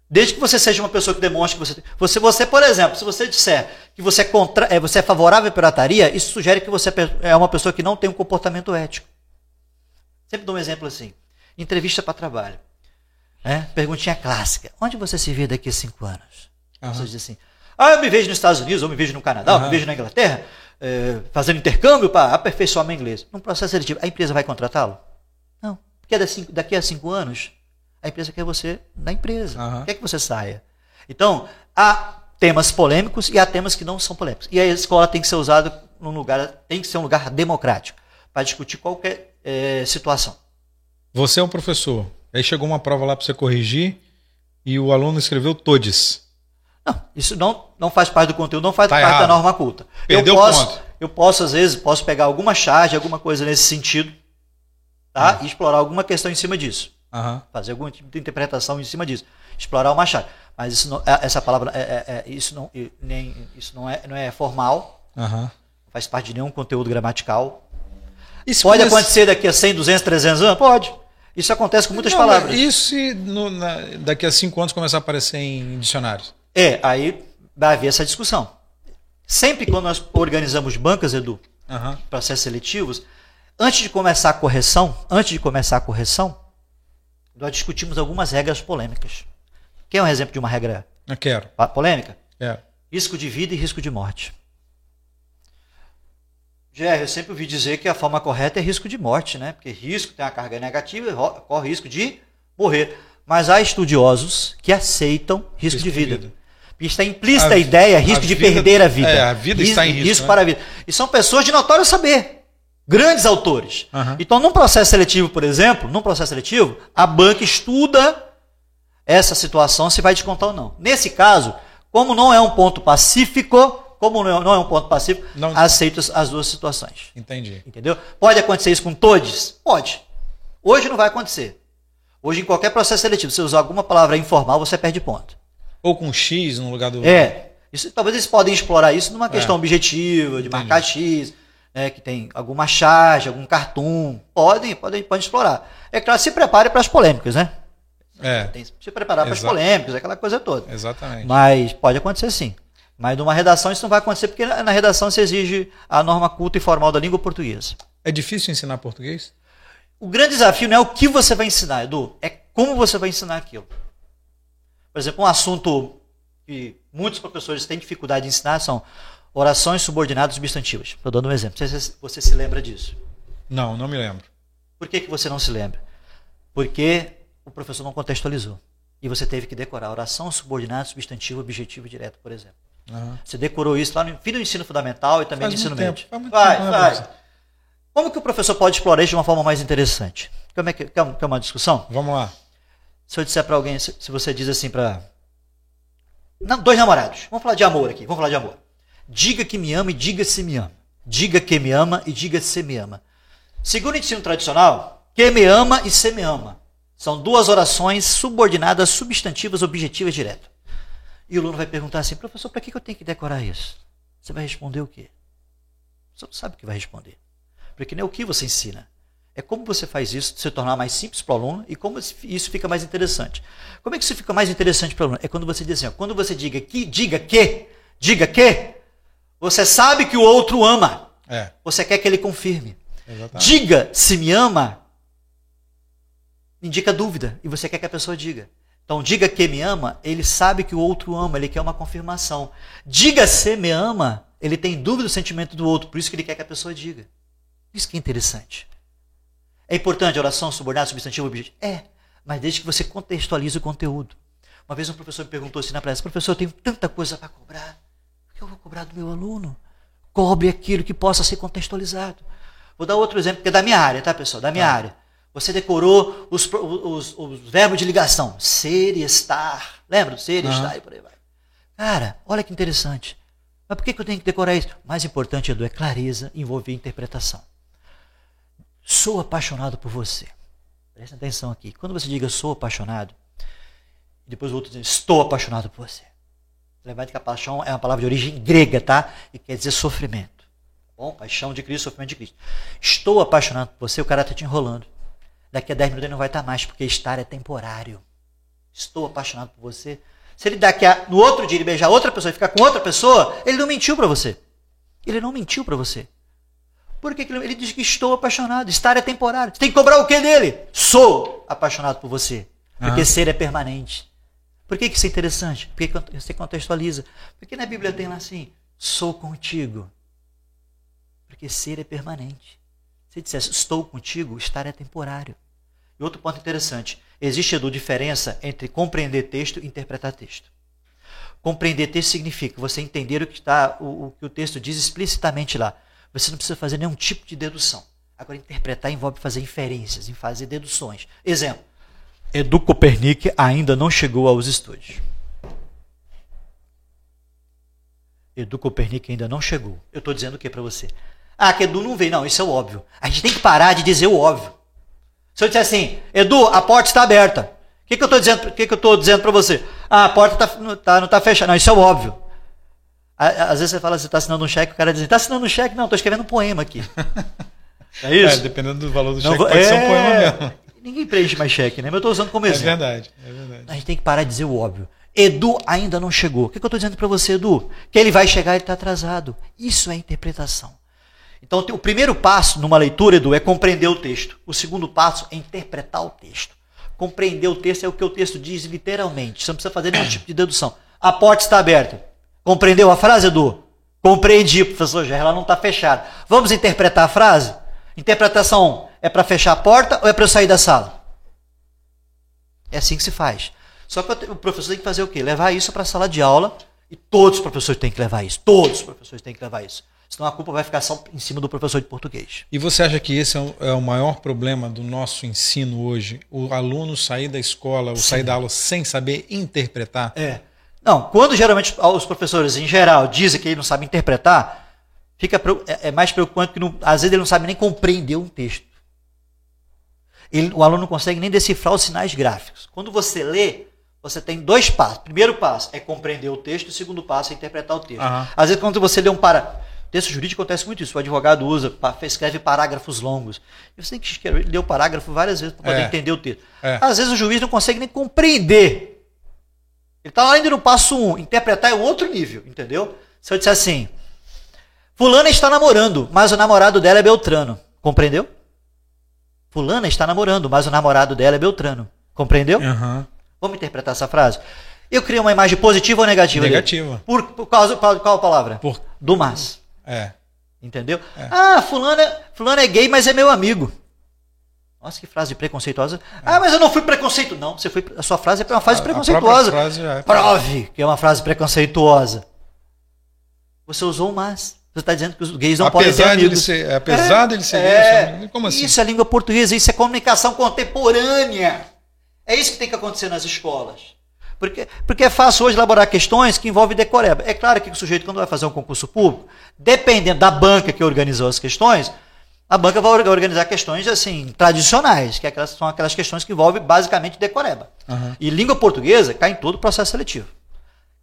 Desde que você seja uma pessoa que demonstre que você. Você, você por exemplo, se você disser que você é, contra, é, você é favorável à pirataria, isso sugere que você é uma pessoa que não tem um comportamento ético. Sempre dou um exemplo assim: entrevista para trabalho. né? Perguntinha clássica: onde você se vê daqui a cinco anos? Aham. pessoa diz assim: ah, eu me vejo nos Estados Unidos, ou me vejo no Canadá, ou me vejo na Inglaterra, eh, fazendo intercâmbio para aperfeiçoar meu inglês. Num processo seletivo, a empresa vai contratá-lo? Não. Porque daqui- a cinco anos, a empresa quer você na empresa. Aham. Quer que você saia. Então, há temas polêmicos e há temas que não são polêmicos. E a escola tem que ser usada num lugar, tem que ser um lugar democrático para discutir qualquer eh, situação. Você é um professor. Aí chegou uma prova lá para você corrigir e o aluno escreveu todes. Não, isso não, não faz parte do conteúdo, não faz Tá parte da errado. norma culta. Perdeu eu posso, ponto. eu posso às vezes, posso pegar alguma charge, alguma coisa nesse sentido, tá? E explorar alguma questão em cima disso, Aham. fazer algum tipo de interpretação em cima disso, explorar uma charge. Mas isso não, é- essa palavra, é, é- é- isso não, nem, isso não é, não é formal, Aham. não faz parte de nenhum conteúdo gramatical. Pode acontecer daqui a 100, 200, 300 anos? Pode. Isso acontece com muitas não, palavras. E se no, na, daqui a cinco anos começar a aparecer em dicionários? É, aí vai haver essa discussão. Sempre quando nós organizamos bancas, Edu, uhum. processos seletivos, antes de começar a correção, antes de começar a correção, nós discutimos algumas regras polêmicas. Quer um exemplo de uma regra Eu quero. polêmica? Quero. Risco de vida e risco de morte. Jerry, eu sempre ouvi dizer que a forma correta é risco de morte, né? Porque risco tem uma carga negativa e corre risco de morrer. Mas há estudiosos que aceitam risco, risco de vida. vida. Porque está implícita a, a ideia, risco a de vida, perder a vida. É, a vida risco, está em risco. Risco né? para a vida. E são pessoas de notório saber. Grandes autores. Uhum. Então, num processo seletivo, por exemplo, num processo seletivo, a banca estuda essa situação se vai descontar ou não. Nesse caso, como não é um ponto pacífico, como não é, não é um ponto pacífico, não... aceito as duas situações. Entendi. Entendeu? Pode acontecer isso com todos? Pode. Hoje não vai acontecer. Hoje, em qualquer processo seletivo, se você usar alguma palavra informal, você perde ponto. Ou com X no lugar do. É. Isso, talvez eles podem explorar isso numa questão é. objetiva, de Entendi. marcar X, né, que tem alguma charge, algum cartoon. Podem, podem, podem explorar. É claro, se prepare para as polêmicas, né? É. Tem que se preparar para as polêmicas, aquela coisa toda. Exatamente. Mas pode acontecer sim. Mas numa redação isso não vai acontecer, porque na redação se exige a norma culta e formal da língua portuguesa. É difícil ensinar português? O grande desafio não é o que você vai ensinar, Edu, é como você vai ensinar aquilo. Por exemplo, um assunto que muitos professores têm dificuldade de ensinar são orações subordinadas substantivas. Estou dando um exemplo. Você, você se lembra disso? Não, não me lembro. Por que, que você não se lembra? Porque o professor não contextualizou. E você teve que decorar oração subordinada, substantivo, objetivo direto, por exemplo. Uhum. Você decorou isso lá no fim do ensino fundamental e também faz no ensino médio. Vai, vai. Né, Como que o professor pode explorar isso de uma forma mais interessante? Como é que, quer uma discussão? Vamos lá. Se eu disser para alguém, se, se, você diz assim para. Dois namorados. Vamos falar de amor aqui. Vamos falar de amor. Diga que me ama e diga se me ama. Diga que me ama e diga se me ama. Segundo o ensino tradicional, que me ama e se me ama. São duas orações subordinadas, substantivas, objetivas direto. E o aluno vai perguntar assim, professor, para que eu tenho que decorar isso? Você vai responder o quê? Você não sabe o que vai responder. Porque não é o que você ensina, é como você faz isso se tornar mais simples para o aluno e como isso fica mais interessante. Como é que isso fica mais interessante para o aluno? É quando você diz assim, ó, quando você diga que, diga que, diga que, você sabe que o outro ama. É. Você quer que ele confirme. Exatamente. Diga se me ama, indica dúvida e você quer que a pessoa diga. Então, diga que me ama, ele sabe que o outro ama, ele quer uma confirmação. Diga se me ama, ele tem dúvida do sentimento do outro, por isso que ele quer que a pessoa diga. Isso que é interessante. É importante a oração subordinada, substantivo, objetivo? É, mas desde que você contextualize o conteúdo. Uma vez um professor me perguntou assim na praça, professor, eu tenho tanta coisa para cobrar. O que eu vou cobrar do meu aluno? Cobre aquilo que possa ser contextualizado. Vou dar outro exemplo, que é da minha área, tá, pessoal? Da minha tá. área. Você decorou os, os, os, verbos de ligação. Ser e estar. Lembra? Ser e uhum. estar e por aí vai. Cara, olha que interessante. Mas por que, que eu tenho que decorar isso? O mais importante, Edu, é clareza, envolver interpretação. Sou apaixonado por você. Presta atenção aqui. Quando você diga sou apaixonado, e depois o outro diz estou apaixonado por você. Lembrando que a paixão é uma palavra de origem grega, tá? E quer dizer sofrimento. Tá bom? Paixão de Cristo, sofrimento de Cristo. Estou apaixonado por você, o cara está te enrolando. Daqui a 10 minutos ele não vai estar mais, porque estar é temporário. Estou apaixonado por você. Se ele daqui a, no outro dia ele beijar outra pessoa e ficar com outra pessoa, ele não mentiu para você. Ele não mentiu para você. Por que ele diz que estou apaixonado? Estar é temporário. Você tem que cobrar o que dele? Sou apaixonado por você. Porque uhum. ser é permanente. Por que, que isso é interessante? Porque você contextualiza. Porque na Bíblia tem lá assim: sou contigo. Porque ser é permanente. Se dissesse estou contigo, estar é temporário. E outro ponto interessante: existe, Edu, diferença entre compreender texto e interpretar texto. Compreender texto significa você entender o que, está, o, o que o texto diz explicitamente lá. Você não precisa fazer nenhum tipo de dedução. Agora, interpretar envolve fazer inferências, em fazer deduções. Exemplo: Edu Copernic ainda não chegou aos estúdios. Edu Copernic ainda não chegou. Eu estou dizendo o que para você? Ah, que Edu não veio. Não, isso é óbvio. A gente tem que parar de dizer o óbvio. Se eu disser assim, Edu, a porta está aberta. O que, que eu estou dizendo? que, que eu dizendo para você? Ah, a porta tá, não está tá fechada. Não, isso é óbvio. Às vezes você fala, você está assinando um cheque, o cara diz, está assinando um cheque? Não, estou escrevendo um poema aqui. [laughs] É isso? É, dependendo do valor do não, cheque, pode é... ser um poema mesmo. ninguém preenche mais cheque, né? Mas eu estou usando como é exemplo. É verdade, é verdade. A gente tem que parar de dizer o óbvio. Edu ainda não chegou. O que, que eu estou dizendo para você, Edu? Que ele vai chegar e está atrasado. Isso é interpretação. Então, o primeiro passo numa leitura, Edu, é compreender o texto. O segundo passo é interpretar o texto. Compreender o texto é o que o texto diz literalmente. Você não precisa fazer nenhum tipo de dedução. A porta está aberta. Compreendeu a frase, Edu? Compreendi, professor Gerra, ela não está fechada. Vamos interpretar a frase? Interpretação é para fechar a porta ou é para eu sair da sala? É assim que se faz. Só que o professor tem que fazer o quê? Levar isso para a sala de aula e todos os professores têm que levar isso. Todos os professores têm que levar isso. Senão a culpa vai ficar só em cima do professor de português. E você acha que esse é o, é maior problema do nosso ensino hoje? O aluno sair da escola, ou sair da aula sem saber interpretar? É. Não, quando geralmente os professores, em geral, dizem que ele não sabe interpretar, fica, é, é mais preocupante que não, às vezes ele não sabe nem compreender um texto. Ele, o aluno não consegue nem decifrar os sinais gráficos. Quando você lê, você tem dois passos. O primeiro passo é compreender o texto, o segundo passo é interpretar o texto. Uhum. Às vezes, quando você lê um para Texto jurídico acontece muito isso. O advogado usa, escreve parágrafos longos. E você tem que ler o parágrafo várias vezes para poder é. entender o texto. É. Às vezes o juiz não consegue nem compreender. Ele está ainda no passo um. Interpretar é outro nível, entendeu? Se eu disser assim, fulana está namorando, mas o namorado dela é Beltrano. Compreendeu? Fulana está namorando, mas o namorado dela é Beltrano. Compreendeu? Uhum. Vamos interpretar essa frase? Eu crio uma imagem positiva ou negativa? Negativa. Por, por causa qual, qual palavra? Por... Do mas. É. Entendeu? É. Ah, fulano é, fulano é gay, mas é meu amigo. Nossa, que frase preconceituosa. É. Ah, mas eu não fui preconceito. Não, você foi, a sua frase é uma frase a, preconceituosa. A frase é. Prove que é uma frase preconceituosa. Você usou o mas. Você está dizendo que os gays não apesar podem ter amigos. Ser, apesar é, dele ser é, gay, como assim? Isso é língua portuguesa, isso é comunicação contemporânea. É isso que tem que acontecer nas escolas. Porque, porque é fácil hoje elaborar questões que envolvem decoreba. É claro que o sujeito, quando vai fazer um concurso público, dependendo da banca que organizou as questões, a banca vai organizar questões assim tradicionais, que é aquelas, são aquelas questões que envolvem basicamente decoreba. Uhum. E língua portuguesa cai em todo o processo seletivo.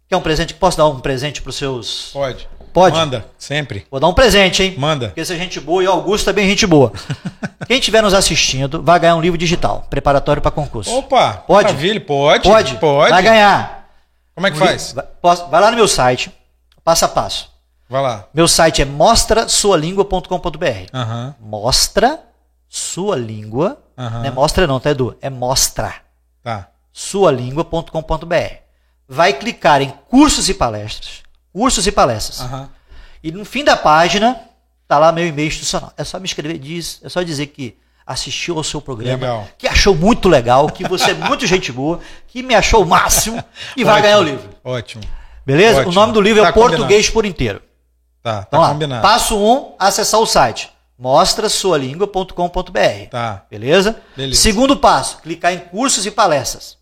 Quer um presente? Posso dar um presente para os seus. Pode. Pode? Manda, sempre. Vou dar um presente, hein? Manda. Porque você é gente boa e o Augusto é bem gente boa. [laughs] Quem estiver nos assistindo vai ganhar um livro digital, preparatório para concurso. Opa! Pode? Maravilha, pode. Pode. Pode. Vai ganhar. Como é que um faz? Vai, posso, vai lá no meu site, passo a passo. Vai lá. Meu site é mostrasualingua.com.br. Uhum. Mostra sua língua. Uhum. Não é mostra não, tá, Edu? É mostra. Tá. Sualingua.com.br. Vai clicar em cursos e palestras cursos e palestras. Uhum. E no fim da página, tá lá meu e-mail institucional. É só me escrever, diz, é só dizer que assistiu ao seu programa, legal. que achou muito legal, que você é muito gente boa, que me achou o máximo e vai ganhar o livro. Ótimo. Beleza? Ótimo. O nome do livro é tá é Português por Inteiro. Tá, tá Vamos combinado. Lá. Passo 1, um, acessar o site mostrasualingua.com.br. Tá. Beleza? Beleza? Segundo passo, clicar em cursos e palestras.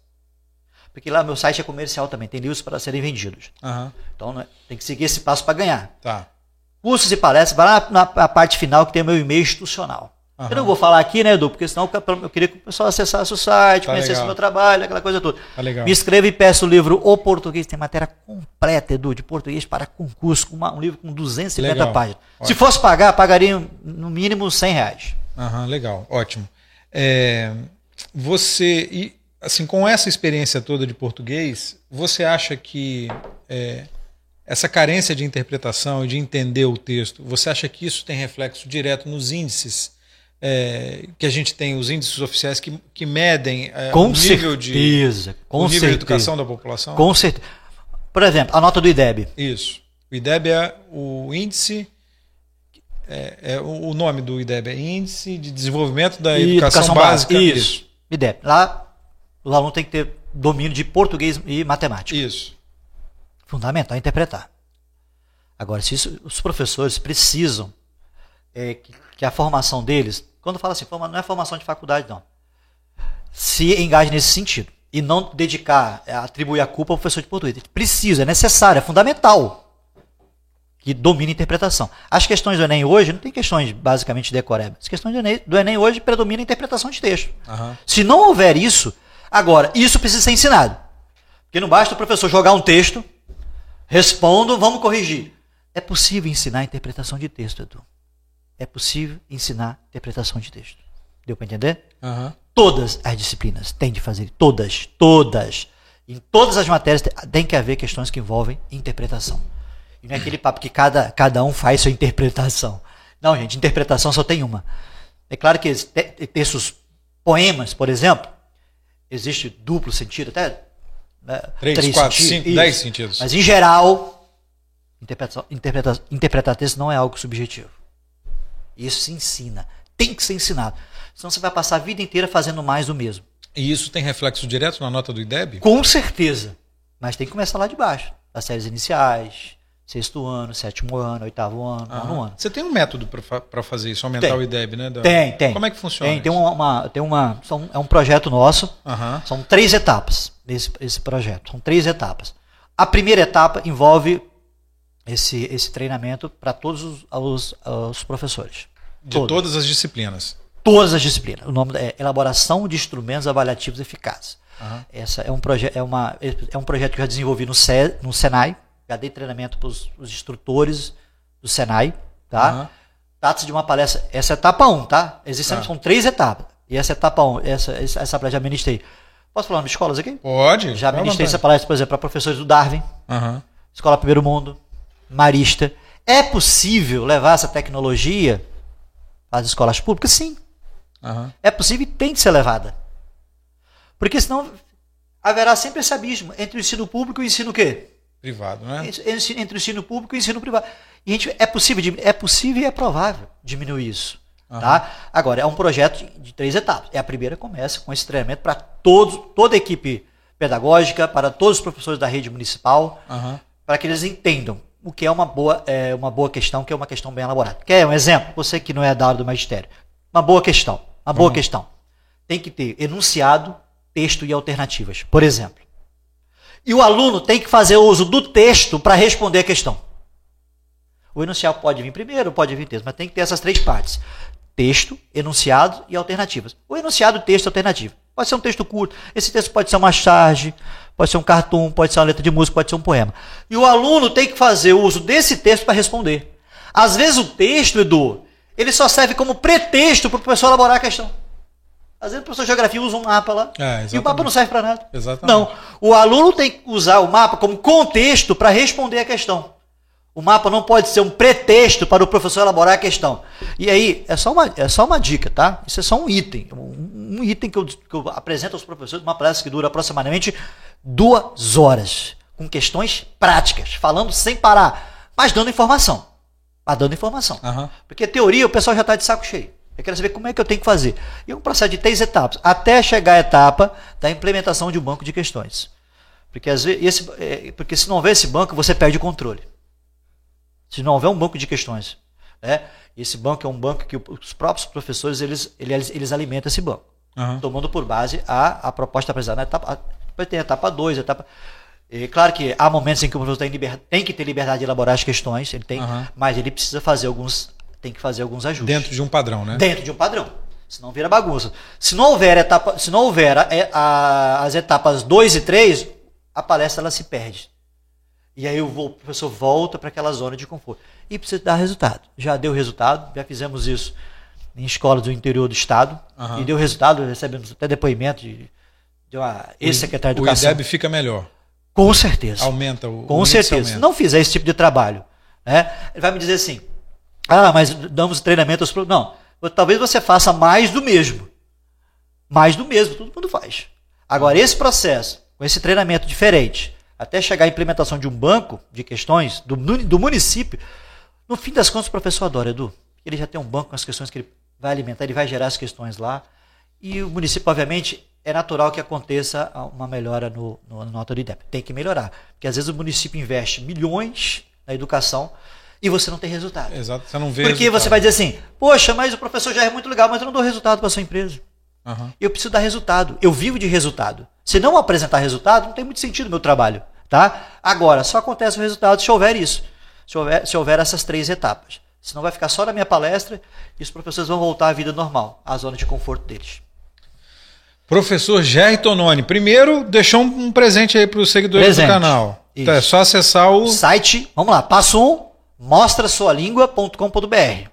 Porque lá meu site é comercial também, tem livros para serem vendidos. Uhum. Então né, tem que seguir esse passo para ganhar. Tá. Cursos e palestras, vai lá na, na parte final que tem o meu e-mail institucional. Uhum. Eu não vou falar aqui, né, Edu? Porque senão eu queria que o pessoal acessasse o site, tá conhecesse o meu trabalho, aquela coisa toda. Tá legal. Me inscreva e peça o livro O Português. Tem matéria completa, Edu, de português para concurso, uma, um livro com 250 legal. páginas. Ótimo. Se fosse pagar, pagaria no mínimo 100 reais. Uhum, legal, ótimo. É, você. E assim, com essa experiência toda de português, você acha que é, essa carência de interpretação e de entender o texto, você acha que isso tem reflexo direto nos índices é, que a gente tem, os índices oficiais que, que medem é, com o nível, certeza, de, com o nível certeza. de educação da população? Com certeza. Por exemplo, a nota do IDEB. Isso. O IDEB é o índice é, é, o nome do IDEB é Índice de Desenvolvimento da Educação, educação Básica. Isso. Isso. IDEB. Lá o aluno tem que ter domínio de português e matemática. Isso. Fundamental interpretar. Agora, se isso, os professores precisam é, que, que, a formação deles, quando fala assim, não é formação de faculdade, não, se engaje nesse sentido. E não dedicar, é, atribuir a culpa ao professor de português. Precisa, é necessário, é fundamental que domine a interpretação. As questões do Enem hoje não tem questões basicamente decorebas. As questões do Enem, do Enem hoje predominam a interpretação de texto. Uhum. Se não houver isso, Agora, isso precisa ser ensinado. Porque não basta o professor jogar um texto, respondo, vamos corrigir. É possível ensinar a interpretação de texto, Edu. É possível ensinar a interpretação de texto. Deu para entender? Uhum. Todas as disciplinas têm de fazer, todas, todas. Em todas as matérias tem que haver questões que envolvem interpretação. E não é aquele papo que cada, cada um faz sua interpretação. Não, gente, interpretação só tem uma. É claro que textos, poemas, por exemplo, existe duplo sentido, até né, três, três quatro, sentidos, cinco, dez sentidos. Mas em geral, interpretação, interpreta, interpretar texto não é algo subjetivo. Isso se ensina. Tem que ser ensinado. Senão você vai passar a vida inteira fazendo mais do mesmo. E isso tem reflexo direto na nota do IDEB? Com certeza. Mas tem que começar lá de baixo. Das séries iniciais, sexto ano, sétimo ano, oitavo ano, Aham. nono ano. Você tem um método para fazer isso, aumentar tem. o IDEB, né? Da... Tem, tem. Como é que funciona? Tem, tem uma, tem uma são, é um projeto nosso. São três etapas nesse esse projeto. São três etapas. A primeira etapa envolve esse, esse treinamento para todos os, os, os, professores. De todos. todas as disciplinas. Todas as disciplinas. O nome é Elaboração de Instrumentos Avaliativos Eficazes. Uhum. Essa é um, proje é, uma, é um projeto que eu já desenvolvi no, no Senai, já dei treinamento para os instrutores do Senai, tá? Uhum. Trata-se de uma palestra, essa é etapa 1, um, tá? Existem, tá. são três etapas. E essa etapa 1, um, essa, essa palestra já ministrei. Posso falar de escolas aqui? Pode. Já ministrei essa palestra, por exemplo, para professores do Darwin, uhum. Escola Primeiro Mundo, Marista. É possível levar essa tecnologia às escolas públicas? Sim. Uhum. É possível e tem de ser levada. Porque senão haverá sempre esse abismo entre o ensino público e o ensino o quê? Privado, né? Entre o ensino público e o ensino privado. E a gente, é, possível, é possível e é provável diminuir isso. Uhum. Tá? Agora, é um projeto de três etapas. É a primeira começa com esse treinamento para toda a equipe pedagógica, para todos os professores da rede municipal, uhum. para que eles entendam o que é uma boa, é, uma boa questão, que é uma questão bem elaborada. Quer um exemplo? Você que não é da área do magistério. Uma boa questão. Uma boa uhum. questão. Tem que ter enunciado, texto e alternativas. Por exemplo. E o aluno tem que fazer uso do texto para responder a questão. O enunciado pode vir primeiro, pode vir texto, mas tem que ter essas três partes: texto, enunciado e alternativas. O enunciado, texto alternativa. Pode ser um texto curto. Esse texto pode ser uma charge, pode ser um cartoon, pode ser uma letra de música, pode ser um poema. E o aluno tem que fazer uso desse texto para responder. Às vezes o texto, Edu, ele só serve como pretexto para o professor elaborar a questão. Às vezes o professor de geografia usa um mapa lá é, e o mapa não serve para nada. Exatamente. Não. O aluno tem que usar o mapa como contexto para responder a questão. O mapa não pode ser um pretexto para o professor elaborar a questão. E aí, é só uma, é só uma dica, tá? Isso é só um item. Um, um item que eu, que eu apresento aos professores, uma palestra que dura aproximadamente duas horas, com questões práticas, falando sem parar, mas dando informação. Mas dando informação. Uhum. Porque teoria o pessoal já está de saco cheio. Eu quero saber como é que eu tenho que fazer. E é um processo de três etapas, até chegar à etapa da implementação de um banco de questões. Porque, às vezes, esse, é, porque se não houver esse banco, você perde o controle. Se não houver um banco de questões. Né? Esse banco é um banco que os próprios professores eles, eles, eles alimentam esse banco. Uhum. Tomando por base a, a proposta apresentada na etapa. Depois tem a etapa 2, etapa. É claro que há momentos em que o professor tem, liber, tem que ter liberdade de elaborar as questões, ele tem, uhum. mas ele precisa fazer alguns tem que fazer alguns ajustes. Dentro de um padrão, né? Dentro de um padrão. Senão vira bagunça. Se não houver etapa, se não houver a, a, as etapas 2 e 3, a palestra ela se perde. E aí o, o professor volta para aquela zona de conforto. E precisa dar resultado. Já deu resultado, já fizemos isso em escolas do interior do estado. Uhum. E deu resultado, recebemos até depoimento de, de uma ex-secretária de Educação. O IDEB fica melhor. Com certeza. Aumenta o Com o certeza. Se não fizer esse tipo de trabalho, né, ele vai me dizer assim: ah, mas damos treinamento aos Não. Talvez você faça mais do mesmo. Mais do mesmo, todo mundo faz. Agora, esse processo, com esse treinamento diferente, até chegar à implementação de um banco de questões do, do município, no fim das contas, o professor adora, Edu. Ele já tem um banco com as questões que ele vai alimentar, ele vai gerar as questões lá. E o município, obviamente, é natural que aconteça uma melhora no, no, na nota do IDEP. Tem que melhorar. Porque às vezes o município investe milhões na educação e você não tem resultado. Exato, você não vê Porque resultado. você vai dizer assim, poxa, mas o professor já é muito legal, mas eu não dou resultado para sua empresa. Uhum. Eu preciso dar resultado. Eu vivo de resultado. Se não apresentar resultado, não tem muito sentido o meu trabalho. Tá? Agora, só acontece o resultado se houver isso. Se houver, se houver essas três etapas. Senão vai ficar só na minha palestra e os professores vão voltar à vida normal, à zona de conforto deles. Professor Jerry Tononi, primeiro deixou um presente aí para os seguidores presente. do canal. Então, é só acessar o site. Vamos lá, passo 1, um, mostra sua língua.com.br.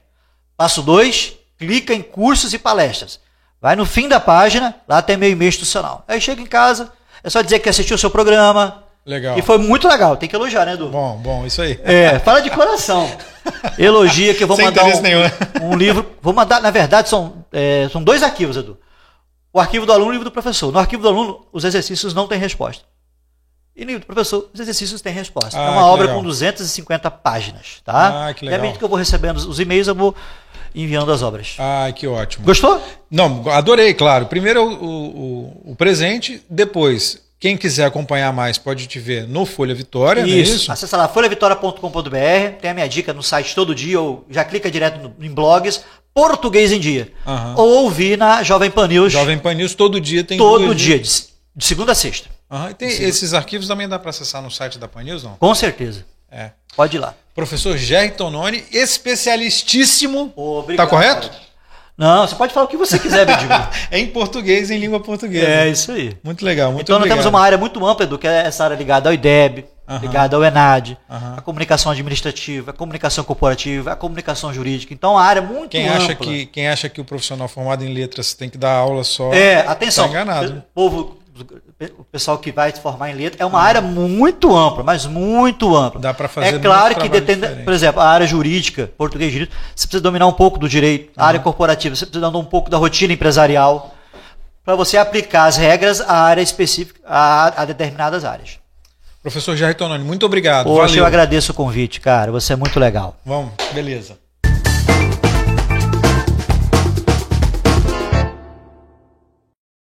Passo 2, clica em cursos e palestras. Vai no fim da página, lá tem meu e-mail institucional. Aí chega em casa, é só dizer que assistiu o seu programa. Legal. E foi muito legal. Tem que elogiar, né, Edu? Bom, bom, isso aí. É, fala de coração. [laughs] Elogia que eu vou Sem mandar um, nenhum. um livro. Vou mandar, na verdade, são, é, são dois arquivos, Edu. O arquivo do aluno e o livro do professor. No arquivo do aluno, os exercícios não têm resposta. E professor, os exercícios têm resposta. Ah, é uma obra legal. com 250 páginas, tá? Ah, que E à legal. medida que eu vou recebendo os e-mails, eu vou enviando as obras. Ah, que ótimo. Gostou? Não, adorei, claro. Primeiro o, o, o presente, depois, quem quiser acompanhar mais pode te ver no Folha Vitória, não é isso? Acesse lá folhavitória.com.br, tem a minha dica no site todo dia, ou já clica direto no- em blogs, Português em Dia. Aham. Ou ouvir na Jovem Pan News Jovem Pan News todo dia tem todo duas- dia, de, de segunda a sexta. E tem- esses arquivos também dá para acessar no site da Pan News, não? Com certeza. É. Pode ir lá. Professor Jerry Tononi, especialistíssimo. Obrigado. Tá correto? Não, você pode falar o que você quiser, [laughs] Bidigo. em português, em língua portuguesa. é isso aí. Muito legal, muito então nós obrigado. temos uma área muito ampla, do que é essa área ligada ao IDEB, ligada ao ENAD, Aham. a comunicação administrativa, a comunicação corporativa, a comunicação jurídica. Então, uma área muito Quem ampla. acha, que, quem acha que o profissional formado em letras tem que dar aula só. É, atenção. Tá enganado. O povo, o pessoal que vai se formar em letra, é uma área muito ampla, mas muito ampla. Dá pra fazer É claro que depende, por exemplo, a área jurídica, português jurídico, você precisa dominar um pouco do direito, a área corporativa, você precisa dominar um pouco da rotina empresarial, para você aplicar as regras à área específica, a, a determinadas áreas. Professor Jerry Tononi, muito obrigado. Valeu. eu agradeço o convite, cara, você é muito legal. Vamos, beleza.